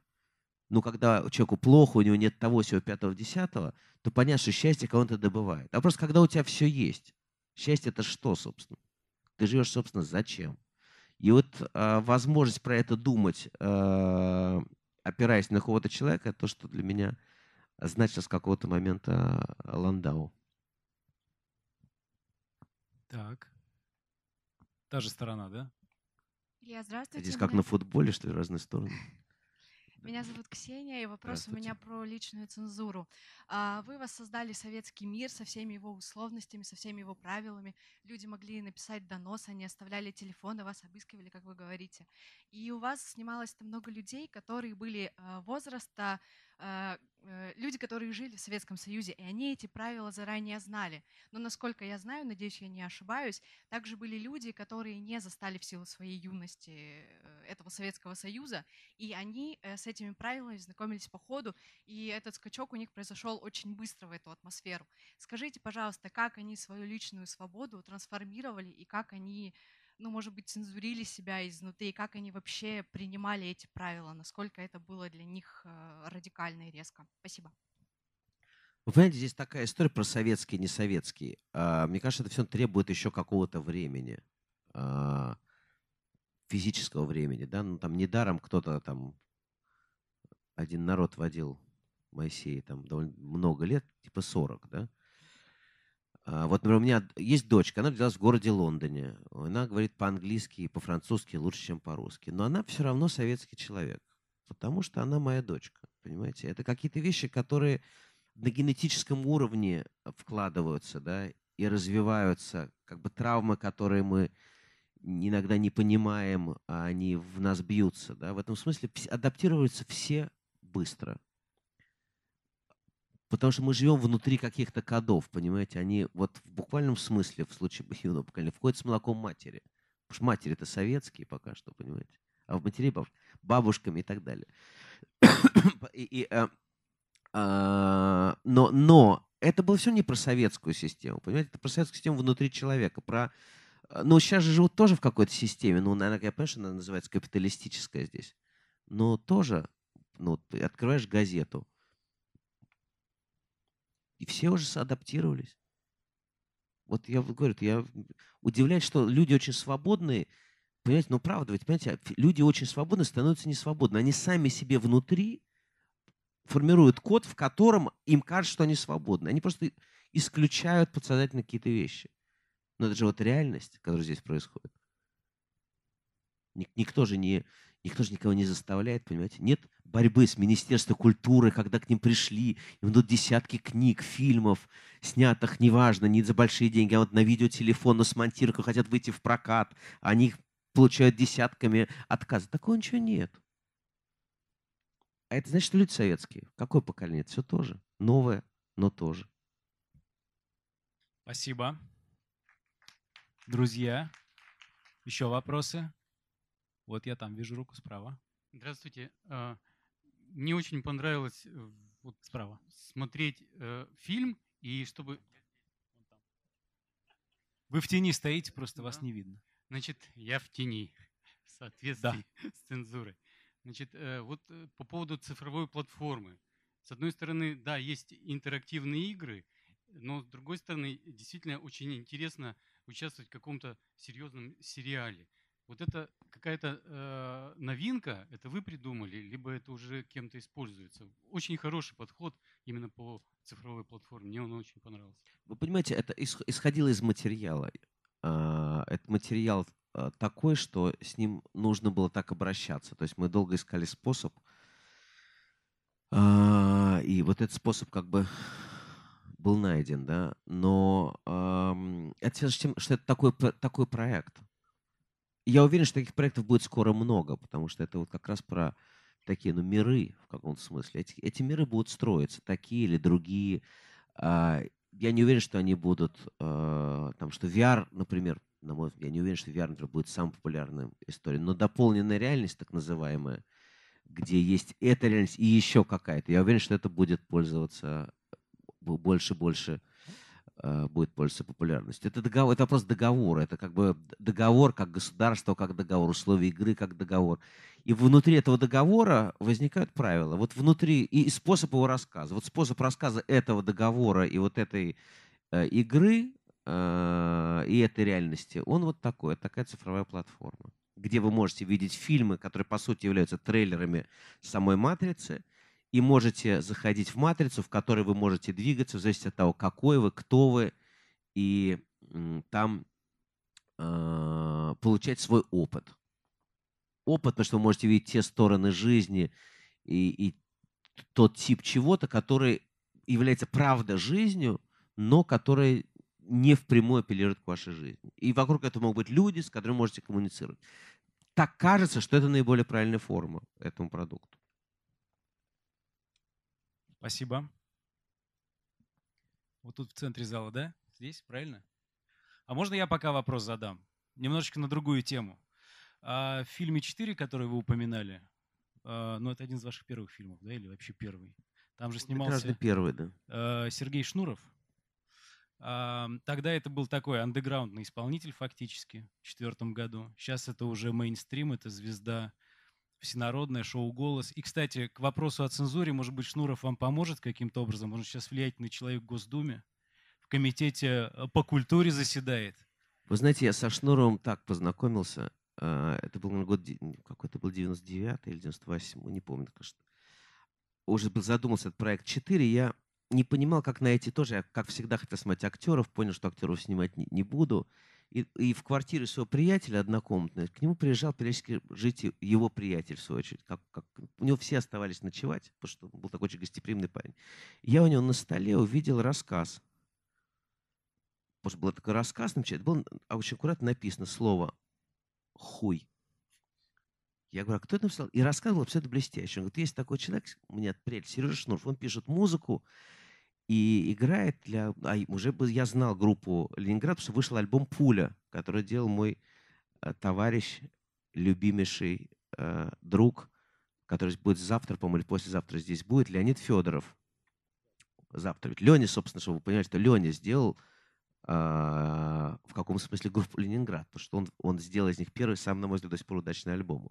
ну, когда человеку плохо, у него нет того, всего пятого, десятого, то понятно, что счастье кого-то добывает. А просто когда у тебя все есть, счастье это что, собственно? Ты живешь, собственно, зачем? И вот а, возможность про это думать, а, опираясь на какого-то человека, это то, что для меня значило с какого-то момента а, Ландау. Так. Та же сторона, да? Илья, здравствуйте. Здесь как Меня- на футболе, что ли, разные стороны. Меня зовут Ксения, и вопрос у меня про личную цензуру. А, Вы воссоздали советский мир со всеми его условностями, со всеми его правилами. Люди могли написать донос, они оставляли телефоны, вас обыскивали, как вы говорите. И у вас снималось много людей, которые были а, возраста, а, люди, которые жили в Советском Союзе, и они эти правила заранее знали. Но насколько я знаю, надеюсь, я не ошибаюсь, также были люди, которые не застали в силу своей юности э, этого Советского Союза, и они э, с этими правилами знакомились по ходу, и этот скачок у них произошел очень быстро в эту атмосферу. Скажите, пожалуйста, как они свою личную свободу трансформировали, и как они, ну, может быть, цензурили себя изнутри, как они вообще принимали эти правила, насколько это было для них э, радикально и резко? Спасибо. Вы понимаете, здесь такая история про советский и несоветский. А, Мне кажется, это все требует еще какого-то времени, а, физического времени, да, ну там недаром кто-то там, один народ водил Моисея там довольно много лет, типа 40, да. А, Вот, например, у меня есть дочка, она родилась в городе Лондоне. Она говорит по-английски и по-французски лучше, чем по-русски. Но она все равно советский человек, потому что она моя дочка, понимаете? Это какие-то вещи, которые на генетическом уровне вкладываются, да, и развиваются, как бы травмы, которые мы иногда не понимаем, а они в нас бьются, да. В этом смысле адаптируются все быстро. Потому что мы живем внутри каких-то кодов, понимаете? Они вот в буквальном смысле, в случае юного поколения, входят с молоком матери. Потому что матери это советские пока что, понимаете? А в матери баб- бабушками и так далее. И, и, э, А, но, но это было все не про советскую систему, понимаете? Это про советскую систему внутри человека, про... А, ну, сейчас же живут тоже в какой-то системе. Ну, наверное, я понимаю, что она называется капиталистическая здесь. Но тоже, ну, ты открываешь газету, и все уже адаптировались. Вот я говорю, я удивляюсь, что люди очень свободные, понимаете, ну правда, ведь, понимаете, люди очень свободны становятся несвободны. Они сами себе внутри формируют код, в котором им кажется, что они свободны. Они просто исключают подсознательно какие-то вещи. Но это же вот реальность, которая здесь происходит. Никто же не, Никто же никого не заставляет, понимаете? Нет борьбы с Министерством культуры, когда к ним пришли, им дадут десятки книг, фильмов, снятых, неважно, не за большие деньги, а вот на видеотелефон, на смонтировку, хотят выйти в прокат, а они получают десятками отказов. Такого ничего нет. А это значит, что люди советские. Какое поколение? Все тоже. Новое, но тоже. Спасибо. Друзья, еще вопросы? Вот я там вижу руку справа. Здравствуйте. А, мне очень понравилось э, вот справа смотреть э, фильм и чтобы вы в тени стоите, просто да. вас не видно. Значит, я в тени в соответствии да. с цензурой. Значит, э, вот по поводу цифровой платформы. С одной стороны, да, есть интерактивные игры, но с другой стороны, действительно очень интересно участвовать в каком-то серьезном сериале. Вот это какая-то э, новинка, это вы придумали, либо это уже кем-то используется. Очень хороший подход именно по цифровой платформе. Мне он очень понравился. Вы понимаете, это исходило из материала. Э, это материал э, такой, что с ним нужно было так обращаться. То есть мы долго искали способ. Э, и вот этот способ как бы был найден, да. Но это связано с тем, что это такой, такой проект я уверен, что таких проектов будет скоро много, потому что это вот как раз про такие, ну, миры в каком-то смысле. Эти, эти миры будут строиться, такие или другие. А, я не уверен, что они будут, а, там, что VR, например, на мой взгляд, я не уверен, что VR, например, будет самой популярной историей, но дополненная реальность, так называемая, где есть эта реальность и еще какая-то, я уверен, что это будет пользоваться Э, будет пользоваться популярностью. Это, договор, это вопрос договора. Это как бы договор как государство, как договор, условия игры как договор. И внутри этого договора возникают правила. Вот внутри и способ его рассказа. Вот способ рассказа этого договора и вот этой э, игры э, и этой реальности, он вот такой, это такая цифровая платформа, где вы можете видеть фильмы, которые по сути являются трейлерами самой матрицы, и можете заходить в матрицу, в которой вы можете двигаться в зависимости от того, какой вы, кто вы, и там э, получать свой опыт. Опыт, потому что вы можете видеть те стороны жизни и, и тот тип чего-то, который является правда жизнью, но который не впрямую апеллирует к вашей жизни. И вокруг этого могут быть люди, с которыми можете коммуницировать. Так кажется, что это наиболее правильная форма этому продукту. Спасибо. Вот тут в центре зала, да? Здесь, правильно? А можно я пока вопрос задам? Немножечко на другую тему. А в фильме «4», который вы упоминали, а, ну, это один из ваших первых фильмов, да, или вообще первый? Там же снимался... первый, да. А, Сергей Шнуров. Тогда это был такой андеграундный исполнитель фактически в четвертом году. Сейчас это уже мейнстрим, это звезда всенародное шоу «Голос». И, кстати, к вопросу о цензуре, может быть, Шнуров вам поможет каким-то образом? Он сейчас влиятельный человек в Госдуме, в комитете э, по культуре заседает. Вы знаете, я со Шнуровым так познакомился. А, это был год, какой-то был 99 или 98 не помню, конечно. Уже был задумался этот проект 4, я не понимал, как найти тоже. Я, как всегда, хотел снимать актеров, понял, что актеров снимать не, не буду. И, и в квартире своего приятеля однокомнатной к нему приезжал периодически жить его приятель, в свою очередь. Как, как, у него все оставались ночевать, потому что он был такой очень гостеприимный парень. Я у него на столе увидел рассказ. Потому что был такой рассказ, это было а очень аккуратно написано слово «хуй». Я говорю, а кто это написал? И рассказывал абсолютно блестяще. Он говорит, есть такой человек, у меня приятель Сережа Шнуров, он пишет музыку, и играет для... А уже я знал группу Ленинград, что вышел альбом «Пуля», который делал мой э, товарищ, любимейший э, друг, который будет завтра, по-моему, или послезавтра здесь будет, Леонид Федоров. завтра. Ведь Леня, собственно, чтобы вы понимали, что Леня сделал а, в каком смысле группу Ленинград, потому что он, он сделал из них первый, самый, на мой взгляд, до сих пор удачный альбом.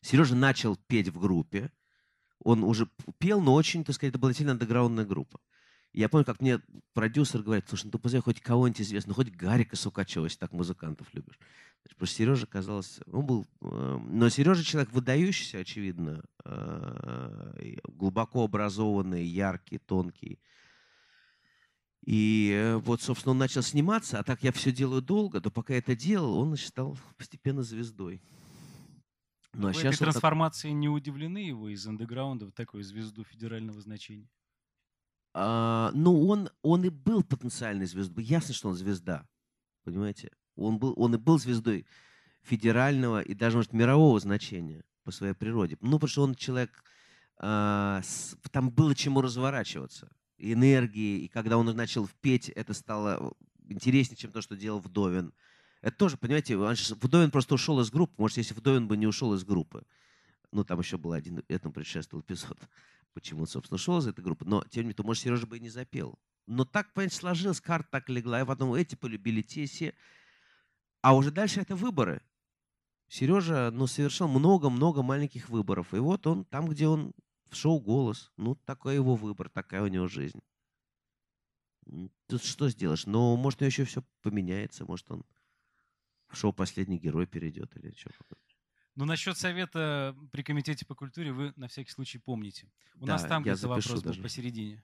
Сережа начал петь в группе, он уже пел, но очень, так сказать, это была сильно андеграундная группа. Я помню, как мне продюсер говорит, слушай, ну ты позови хоть кого-нибудь известного, хоть Гарика Сукачева, если так музыкантов любишь. Просто Сережа казалось, он был... Э, но Сережа человек выдающийся, очевидно, э, глубоко образованный, яркий, тонкий. И э, вот, собственно, он начал сниматься, а так я все делаю долго, то пока это делал, он стал постепенно звездой. Ну, а в этой трансформации так... не удивлены его из андеграунда в такую звезду федерального значения? А, ну, он, он и был потенциальной звездой. Ясно, что он звезда. Понимаете? Он, был, он и был звездой федерального и даже, может, мирового значения по своей природе. Ну, потому что он человек... А, с, там было чему разворачиваться. энергии. И когда он начал петь, это стало интереснее, чем то, что делал Вдовин. Это тоже, понимаете, Вдовин просто ушел из группы. Может, если Вдовин бы не ушел из группы. Ну, там еще был один, этому предшествовал эпизод почему он, собственно, шел из этой группы. Но, тем не менее, то, может, Сережа бы и не запел. Но так, понимаете, сложилось, карта так легла. И потом эти полюбили, те, все. А уже дальше это выборы. Сережа, ну, совершил много-много маленьких выборов. И вот он там, где он в шоу «Голос». Ну, такой его выбор, такая у него жизнь. Тут что сделаешь? Но, может, еще все поменяется. Может, он шоу «Последний герой» перейдет или что ну, насчет совета при комитете по культуре вы на всякий случай помните. У да, нас там где-то вопрос даже. был посередине.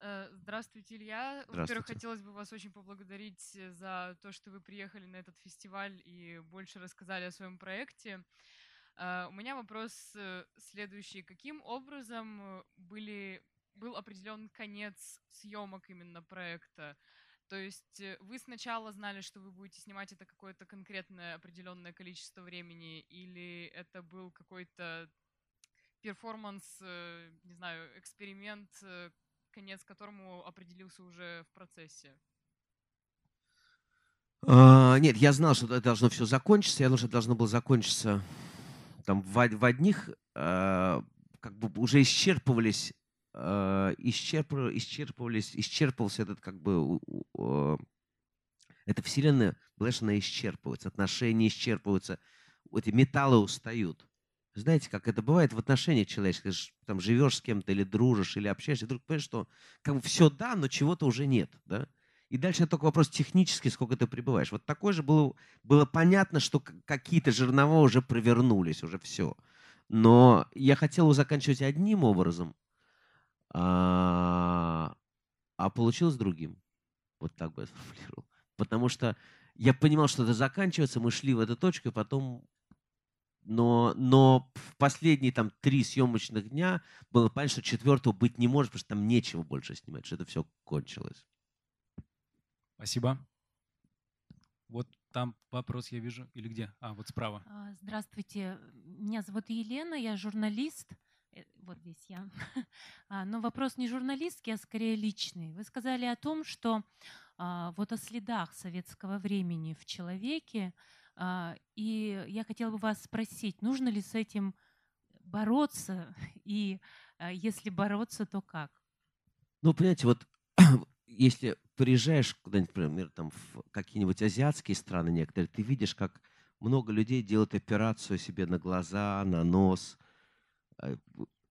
Э, здравствуйте, Илья. Во-первых, хотелось бы вас очень поблагодарить э, за то, что вы приехали на этот фестиваль и больше рассказали о своем проекте. Э, у меня вопрос следующий. Каким образом были, был определен конец съемок именно проекта? То есть э, вы сначала знали, что вы будете снимать это какое-то конкретное определенное количество времени, или это был какой-то перформанс, э, не знаю, эксперимент, э, конец которому определился уже в процессе? А, нет, я знал, что это должно все закончиться. Я думал, что это должно было закончиться там в, в одних, э, как бы уже исчерпывались э, исчерпывались, исчерпывались, исчерпывался этот как бы эта вселенная, знаешь, она исчерпывается, отношения исчерпываются, эти металлы устают. Знаете, как это бывает в отношениях человеческих, там живешь с кем-то или дружишь, или общаешься, и вдруг понимаешь, что как бы все да, но чего-то уже нет, да? И дальше только вопрос технический, сколько ты пребываешь. Вот такое же было, было понятно, что какие-то жернова уже провернулись, уже все. Но я хотел заканчивать одним образом, а, а получилось другим. Вот так бы я сформулировал. Потому что я понимал, что это заканчивается, мы шли в эту точку, и потом... Но, но в последние там три съемочных дня было понятно, что четвертого быть не может, потому что там нечего больше снимать, что это все кончилось. Спасибо. Вот там вопрос я вижу. Или где? А, вот справа. А, здравствуйте. Меня зовут Елена, я журналист. Э, вот здесь я. А, но вопрос не журналистский, а скорее личный. Вы сказали о том, что а, вот о следах советского времени в человеке, а, и я хотела бы вас спросить, нужно ли с этим бороться, и если бороться, то как? Ну, понимаете, вот если приезжаешь куда-нибудь, например, там, в какие-нибудь азиатские страны некоторые, ты видишь, как много людей делают операцию себе на глаза, на нос,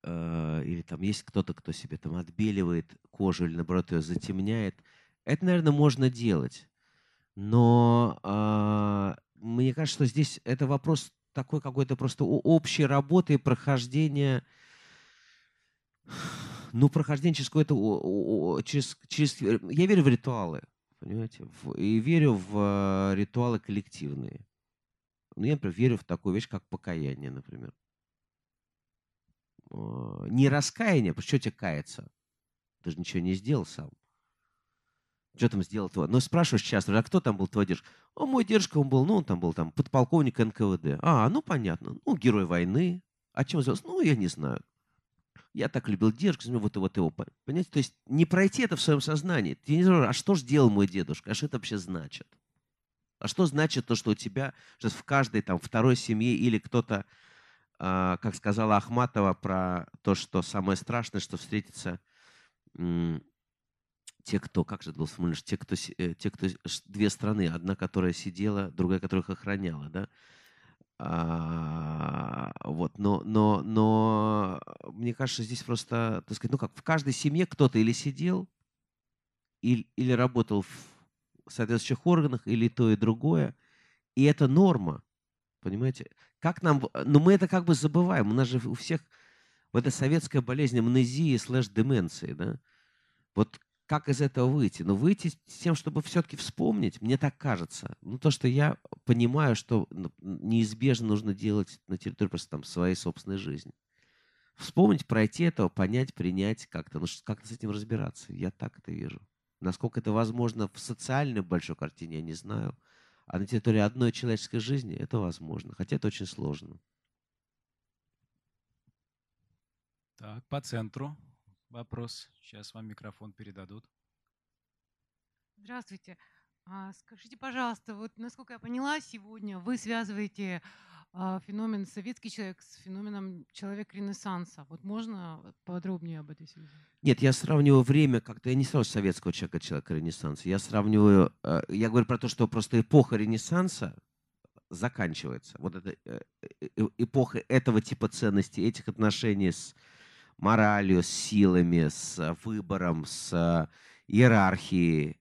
или там есть кто-то, кто себе там отбеливает кожу или наоборот ее затемняет. Это, наверное, можно делать. Но э, мне кажется, что здесь это вопрос такой какой-то просто общей работы прохождения, ну, прохождение через какое-то, через, через, я верю в ритуалы, понимаете, в, и верю в ритуалы коллективные. Ну, я, например, верю в такую вещь, как покаяние, например. Э, не раскаяние, потому что тебе каяться? Ты же ничего не сделал сам. Что там сделал твой? Ну, спрашиваешь часто, а кто там был твой дедушка? О, мой дедушка, он был, ну, он там был там подполковник НКВД. А, ну, понятно. Ну, герой войны. А чем сделал? Ну, я не знаю. Я так любил дедушку, вот, вот его, понимаете? То есть не пройти это в своем сознании. Ты не знаешь, а что же делал мой дедушка? А что это вообще значит? А что значит то, что у тебя сейчас в каждой там второй семье или кто-то а, как сказала Ахматова про то, что самое страшное, что встретится те, кто, как же это было сформулировано, те, кто, э, те, кто, две страны, одна, которая сидела, другая, которая их охраняла, да, а, вот, но, но, но мне кажется, здесь просто, так сказать, ну как, в каждой семье кто-то или сидел, или, или работал в соответствующих органах, или то и другое, и это норма, понимаете? Как нам, ну мы это как бы забываем, у нас же у всех вот эта советская болезнь амнезии слэш деменции, да, вот как из этого выйти? Ну, выйти с тем, чтобы все-таки вспомнить, мне так кажется. Ну, то, что я понимаю, что ну, неизбежно нужно делать на территории просто там своей собственной жизни. Вспомнить, пройти этого, понять, принять как-то. Ну, как-то с этим разбираться. Я так это вижу. Насколько это возможно в социальной большой картине, я не знаю. А на территории одной человеческой жизни это возможно. Хотя это очень сложно. Так, по центру вопрос. Сейчас вам микрофон передадут. Здравствуйте. А, скажите, пожалуйста, вот насколько я поняла, сегодня вы связываете феномен советский человек с феноменом человек Ренессанса. Вот можно подробнее об этой связи? Нет, я сравниваю время как-то, я не сравниваю советского человека, человека Ренессанса. Я сравниваю, э, я говорю про то, что просто эпоха Ренессанса заканчивается. Вот эта э, э, эпоха этого типа ценностей, этих отношений с моралью, с силами, с э, выбором, с э, иерархией,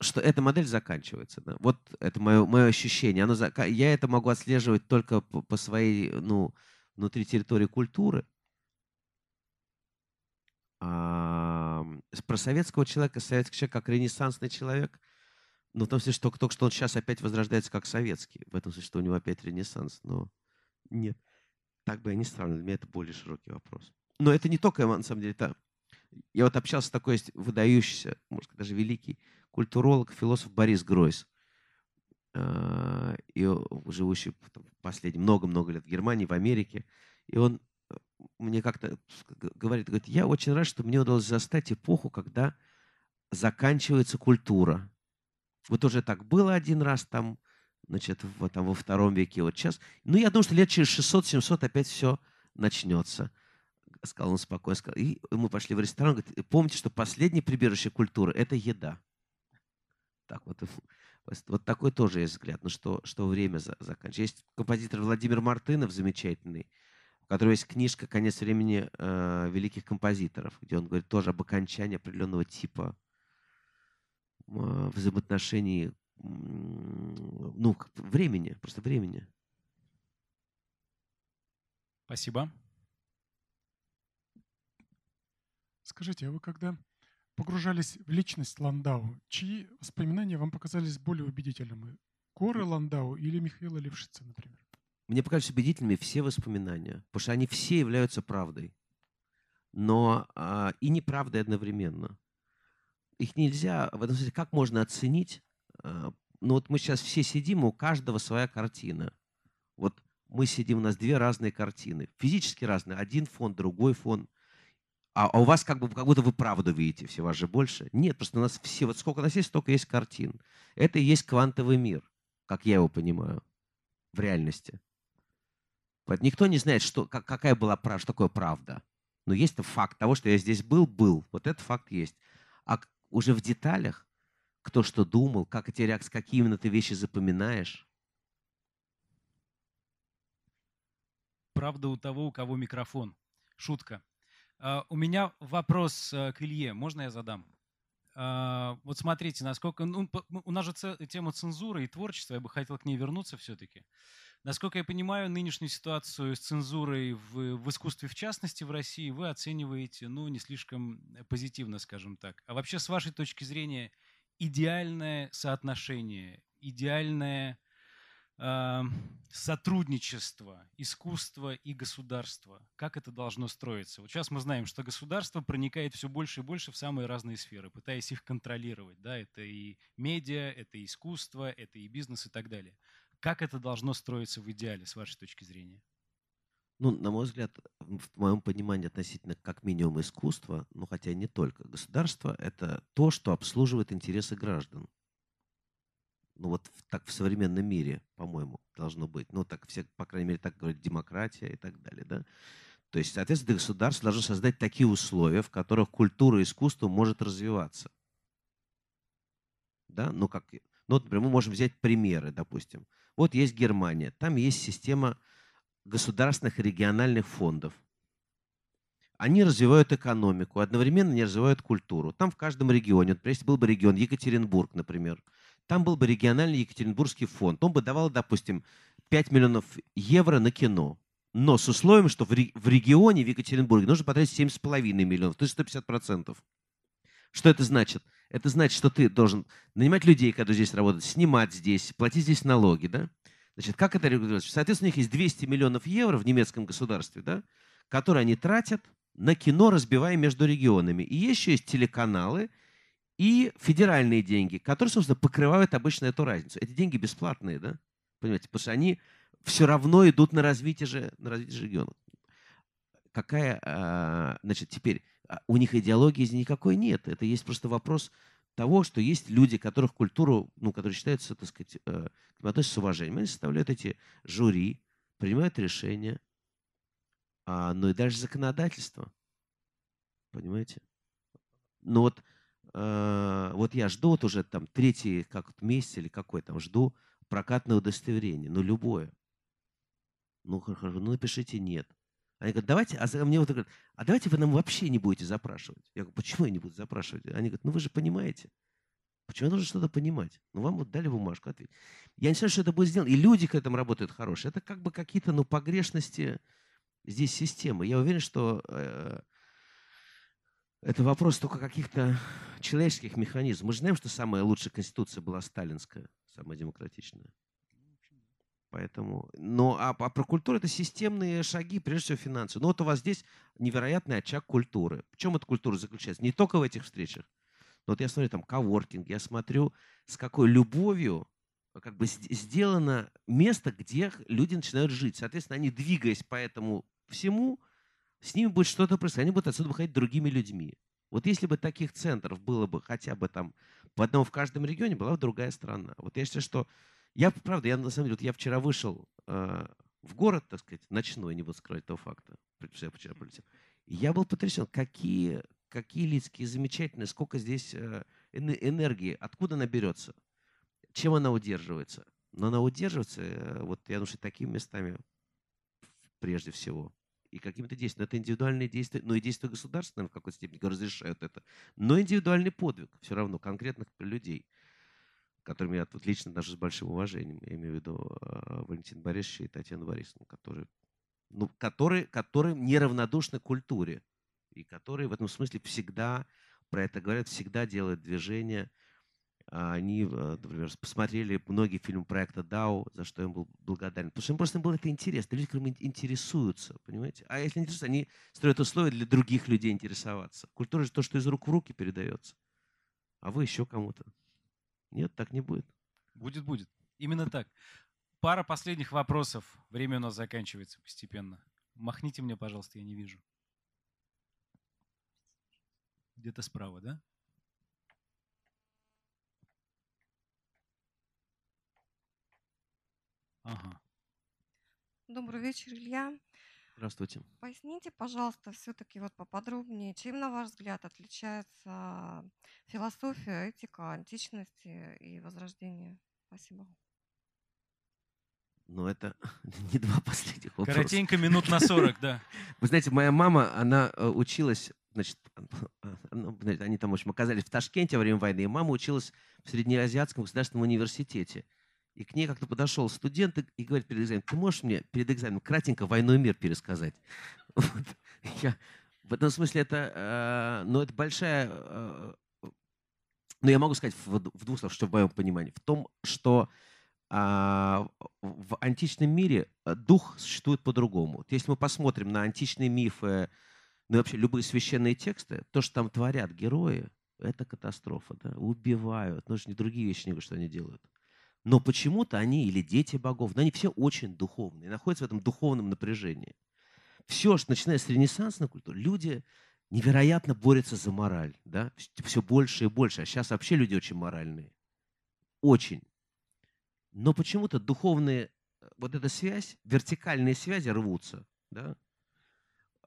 что эта модель заканчивается. Да? Вот это мое, мое ощущение. Оно, я это могу отслеживать только по, по своей, ну, внутри территории культуры. А, про советского человека, советский человек как ренессансный человек, ну, в том смысле, что только что он сейчас опять возрождается как советский. В этом смысле, что у него опять ренессанс. Но нет. Так бы я не сравнивал. Для меня это более широкий вопрос. Но это не только, на самом деле, это... Я вот общался с такой выдающийся, может сказать, даже великий культуролог, философ Борис Гройс, а, и живущий последние много-много лет в Германии, в Америке. И он э, мне как-то говорит, говорит, я очень рад, что мне удалось застать эпоху, когда заканчивается культура. Вот уже так было один раз там, значит, в, там, во втором веке, вот сейчас. Ну, я думаю, что лет через 600-700 опять все начнется. Сказал он спокойно. Сказал. И мы пошли в ресторан. Говорит, помните, что последнее прибежище культуры – это еда. Так вот, вот такой тоже есть взгляд, ну что, что время за, заканчивается. Есть композитор Владимир Мартынов замечательный, у которого есть книжка «Конец времени э, великих композиторов», где он говорит тоже об окончании определенного типа э, взаимоотношений ну, времени, просто времени. Спасибо. Скажите, а вы когда погружались в личность Ландау, чьи воспоминания вам показались более убедительными? Коры Ландау или Михаила Левшица, например? Мне показались убедительными все воспоминания, потому что они все являются правдой, но а, и неправдой одновременно. Их нельзя, в этом смысле, как можно оценить а, ну вот мы сейчас все сидим, у каждого своя картина. Вот мы сидим, у нас две разные картины. Физически разные. Один фон, другой фон. А, а у вас как, бы, как будто вы правду видите, все вас же больше. Нет, просто у нас все, вот сколько у нас есть, столько есть картин. Это и есть квантовый мир, как я его понимаю, в реальности. Поэтому никто не знает, что, как, какая была правда, что такое правда. Но есть факт того, что я здесь был, был. Вот этот факт есть. А уже в деталях кто что думал, как эти реакции, какие именно ты вещи запоминаешь. Правда у того, у кого микрофон. Шутка. Uh, у меня вопрос uh, к Илье. Можно я задам? Uh, вот смотрите, насколько... Ну, у нас же тема цензуры и творчества. Я бы хотел к ней вернуться все-таки. Насколько я понимаю, нынешнюю ситуацию с цензурой в, в искусстве, в частности, в России, вы оцениваете, ну, не слишком позитивно, скажем так. А вообще, с вашей точки зрения, идеальное соотношение, идеальное э, сотрудничество искусства и государства. Как это должно строиться? Вот сейчас мы знаем, что государство проникает все больше и больше в самые разные сферы, пытаясь их контролировать. Да? Это и медиа, это и искусство, это и бизнес и так далее. Как это должно строиться в идеале, с вашей точки зрения? Ну, на мой взгляд, в моем понимании относительно как минимум искусства, ну хотя не только, государство – это то, что обслуживает интересы граждан. Ну вот так в современном мире, по-моему, должно быть. Ну так все, по крайней мере, так говорят демократия и так далее, да. То есть, соответственно, государство должно создать такие условия, в которых культура и искусство может развиваться. Да? Ну, как, ну, например, мы можем взять примеры, допустим. Вот есть Германия, там есть система государственных региональных фондов. Они развивают экономику, одновременно не развивают культуру. Там в каждом регионе, например, если был бы регион Екатеринбург, например, там был бы региональный Екатеринбургский фонд. Он бы давал, допустим, 5 миллионов евро на кино. Но с условием, что в, регионе, в Екатеринбурге, нужно потратить 7,5 миллионов, то есть 150%. Что это значит? Это значит, что ты должен нанимать людей, которые здесь работают, снимать здесь, платить здесь налоги, да? Значит, как это регулируется? Соответственно, у них есть 200 миллионов евро в немецком государстве, да, которые они тратят на кино, разбивая между регионами. И еще есть телеканалы и федеральные деньги, которые, собственно, покрывают обычно эту разницу. Эти деньги бесплатные, да? Понимаете? Потому что они все равно идут на развитие же, на развитие регионов. Какая, а, значит, теперь а, у них идеологии никакой нет. Это есть просто вопрос того, что есть люди, которых культуру, ну, которые считаются, так сказать, э, с уважением. Они составляют эти жюри, принимают решения, а, ну и даже законодательство. Понимаете? Ну вот, э, вот я жду вот уже там третий как месяц или какой там, жду прокатное удостоверение, ну любое. Ну хорошо, ну напишите нет. Они говорят, давайте, а мне вот говорят, а давайте вы нам вообще не будете запрашивать. Я говорю, почему я не буду запрашивать? Они говорят, ну вы же понимаете. Почему я должен что-то понимать? Ну, вам вот дали бумажку, ответь. Я не знаю, что это будет сделано. И люди к этому работают хорошие. Это как бы какие-то, ну, погрешности здесь системы. Я уверен, что э, это вопрос только каких-то человеческих механизмов. Мы же знаем, что самая лучшая конституция была сталинская, самая демократичная. Поэтому, но а, а про культуру это системные шаги, прежде всего финансы. Ну вот у вас здесь невероятный очаг культуры. В чем эта культура заключается? Не только в этих встречах. Но вот я смотрю там коворкинг, я смотрю, с какой любовью как бы сделано место, где люди начинают жить. Соответственно, они, двигаясь по этому всему, с ними будет что-то происходить. Они будут отсюда выходить другими людьми. Вот если бы таких центров было бы хотя бы там по одному в каждом регионе, была бы другая страна. Вот я считаю, что я, правда, я на самом деле, вот я вчера вышел э, в город, так сказать, ночной, не буду скрывать этого факта, я вчера полетел. И я был потрясен, какие, какие лица, какие замечательные, сколько здесь э, энергии, откуда она берется, чем она удерживается. Но она удерживается, э, вот я думаю, что такими местами прежде всего и какими-то действиями. Это индивидуальные действия, но и действия государства, наверное, в какой-то степени разрешают это. Но индивидуальный подвиг все равно конкретных людей которым я тут лично даже с большим уважением, я имею в виду э, Валентина Борисовича и Татьяну Борисовну, которые, ну, которые, которые неравнодушны культуре и которые в этом смысле всегда про это говорят, всегда делают движение. А они, э, например, посмотрели многие фильмы проекта Дау, за что им был благодарен. Потому что им просто было это интересно. Люди, которым интересуются, понимаете? А если интересуются, они строят условия для других людей интересоваться. Культура же то, что из рук в руки передается. А вы еще кому-то. Нет, так не будет. Будет, будет. Именно так. Пара последних вопросов. Время у нас заканчивается постепенно. Махните мне, пожалуйста, я не вижу. Где-то справа, да? Ага. Добрый вечер, Илья. Здравствуйте. Поясните, пожалуйста, все-таки вот поподробнее, чем, на ваш взгляд, отличается философия, этика античности и возрождения? Спасибо. Ну, это не два последних вопроса. Коротенько, минут на 40, да. Вы знаете, моя мама, она э, училась, значит, они там, в общем, оказались в Ташкенте во время войны, и мама училась в Среднеазиатском государственном университете. И к ней как-то подошел студент и, говорит перед экзаменом, ты можешь мне перед экзаменом кратенько «Войну и мир» пересказать? Вот. Я, в этом смысле это, э, ну, это большая... Э, ну, я могу сказать в, в двух словах, что в моем понимании. В том, что э, в античном мире дух существует по-другому. Вот если мы посмотрим на античные мифы, ну и вообще любые священные тексты, то, что там творят герои, это катастрофа. Да? Убивают. Ну, же не другие вещи, не что они делают. Но почему-то они, или дети богов, но они все очень духовные, находятся в этом духовном напряжении. Все, что начиная с ренессансной культуры, люди невероятно борются за мораль. Да? Все больше и больше. А сейчас вообще люди очень моральные. Очень. Но почему-то духовные, вот эта связь, вертикальные связи рвутся. Да?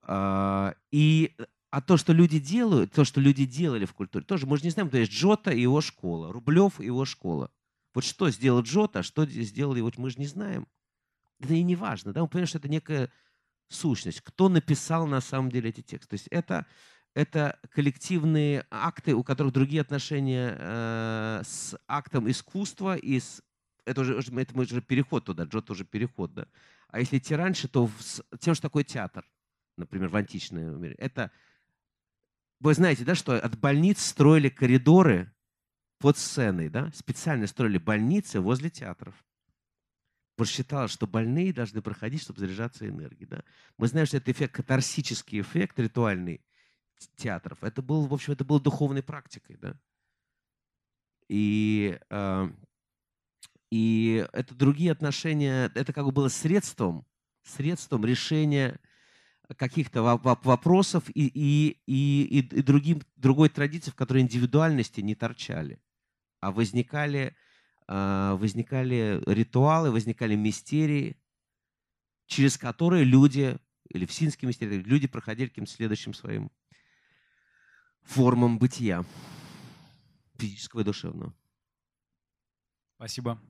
А, и а то, что люди делают, то, что люди делали в культуре, тоже мы же не знаем, то есть Джота и его школа, Рублев и его школа. Вот что сделал Джота, что сделал его, мы же не знаем. Это и не важно. Да? Мы понимаем, что это некая сущность. Кто написал на самом деле эти тексты. То есть это, это коллективные акты, у которых другие отношения э, с актом искусства и с это уже, это уже переход туда, Джот уже переход, да. А если идти раньше, то с тем, что такое театр, например, в античном мире, это вы знаете, да, что от больниц строили коридоры под сценой, да, специально строили больницы возле театров. Посчиталось, что больные должны проходить, чтобы заряжаться энергией. Да? Мы знаем, что это эффект, катарсический эффект ритуальный театров. Это был, в общем, это было духовной практикой. Да? И, э, и это другие отношения, это как бы было средством, средством решения каких-то вопросов и, и, и, и другим, другой традиции, в которой индивидуальности не торчали, а возникали, а, возникали ритуалы, возникали мистерии, через которые люди, или в синские мистерии, люди проходили каким-то следующим своим формам бытия, физического и душевного. Спасибо.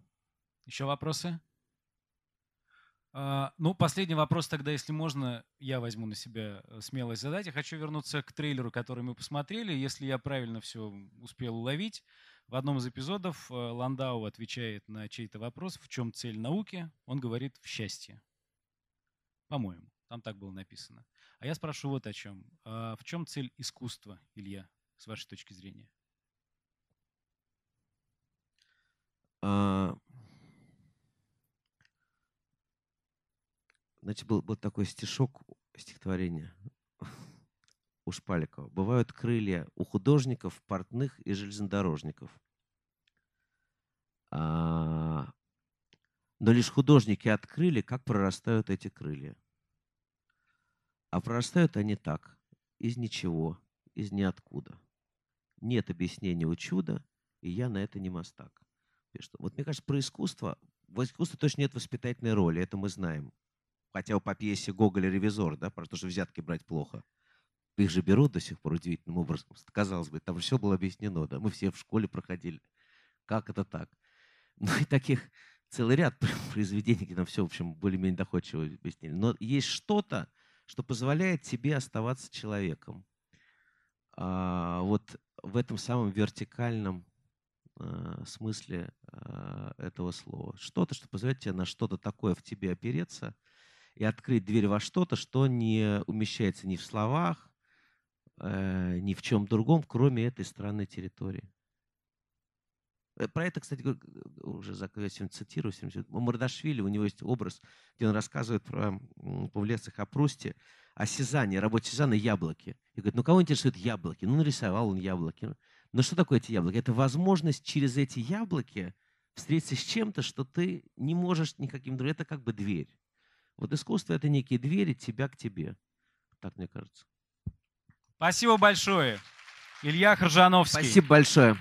Еще вопросы? А, ну, последний вопрос тогда, если можно, я возьму на себя э, смелость задать. Я хочу вернуться к трейлеру, который мы посмотрели. Если я правильно все успел уловить, в одном из эпизодов э, Ландау отвечает на чей-то вопрос, в чем цель науки. Он говорит в счастье. По-моему, там так было написано. А я спрошу вот о чем. А в чем цель искусства, Илья, с вашей точки зрения? А, Значит, был, был такой стишок, стихотворение у Шпаликова. Бывают крылья у художников, портных и железнодорожников. А, но лишь художники открыли, как прорастают эти крылья. А прорастают они так, из ничего, из ниоткуда. Нет объяснения у чуда, и я на это не мастак. Вот мне кажется, про искусство, в искусстве точно нет воспитательной роли, это мы знаем. Хотя по пьесе Гоголя «Ревизор», да, потому что взятки брать плохо. Их же берут до сих пор удивительным образом. Казалось бы, там все было объяснено, да, мы все в школе проходили. Как это так? Ну и таких целый ряд произведений, где нам все, в общем, более-менее доходчиво объяснили. Но есть что-то, что позволяет тебе оставаться человеком. А, вот в этом самом вертикальном а, смысле а, этого слова. Что-то, что позволяет тебе на что-то такое в тебе опереться – и открыть дверь во что-то, что не умещается ни в словах, э, ни в чем другом, кроме этой странной территории. Э, про это, кстати, уже я цитирую. У Мардашвили, у него есть образ, где он рассказывает про Павлецах о Прусте, о Сезанне, работе Сезанна яблоки. И говорит, ну кого интересуют яблоки? Ну нарисовал он яблоки. Но что такое эти яблоки? Это возможность через эти яблоки встретиться с чем-то, что ты не можешь никаким другим. Это как бы дверь. Вот искусство — это некие двери тебя к тебе. Так мне кажется. Спасибо большое. Илья Хржановский. Спасибо большое.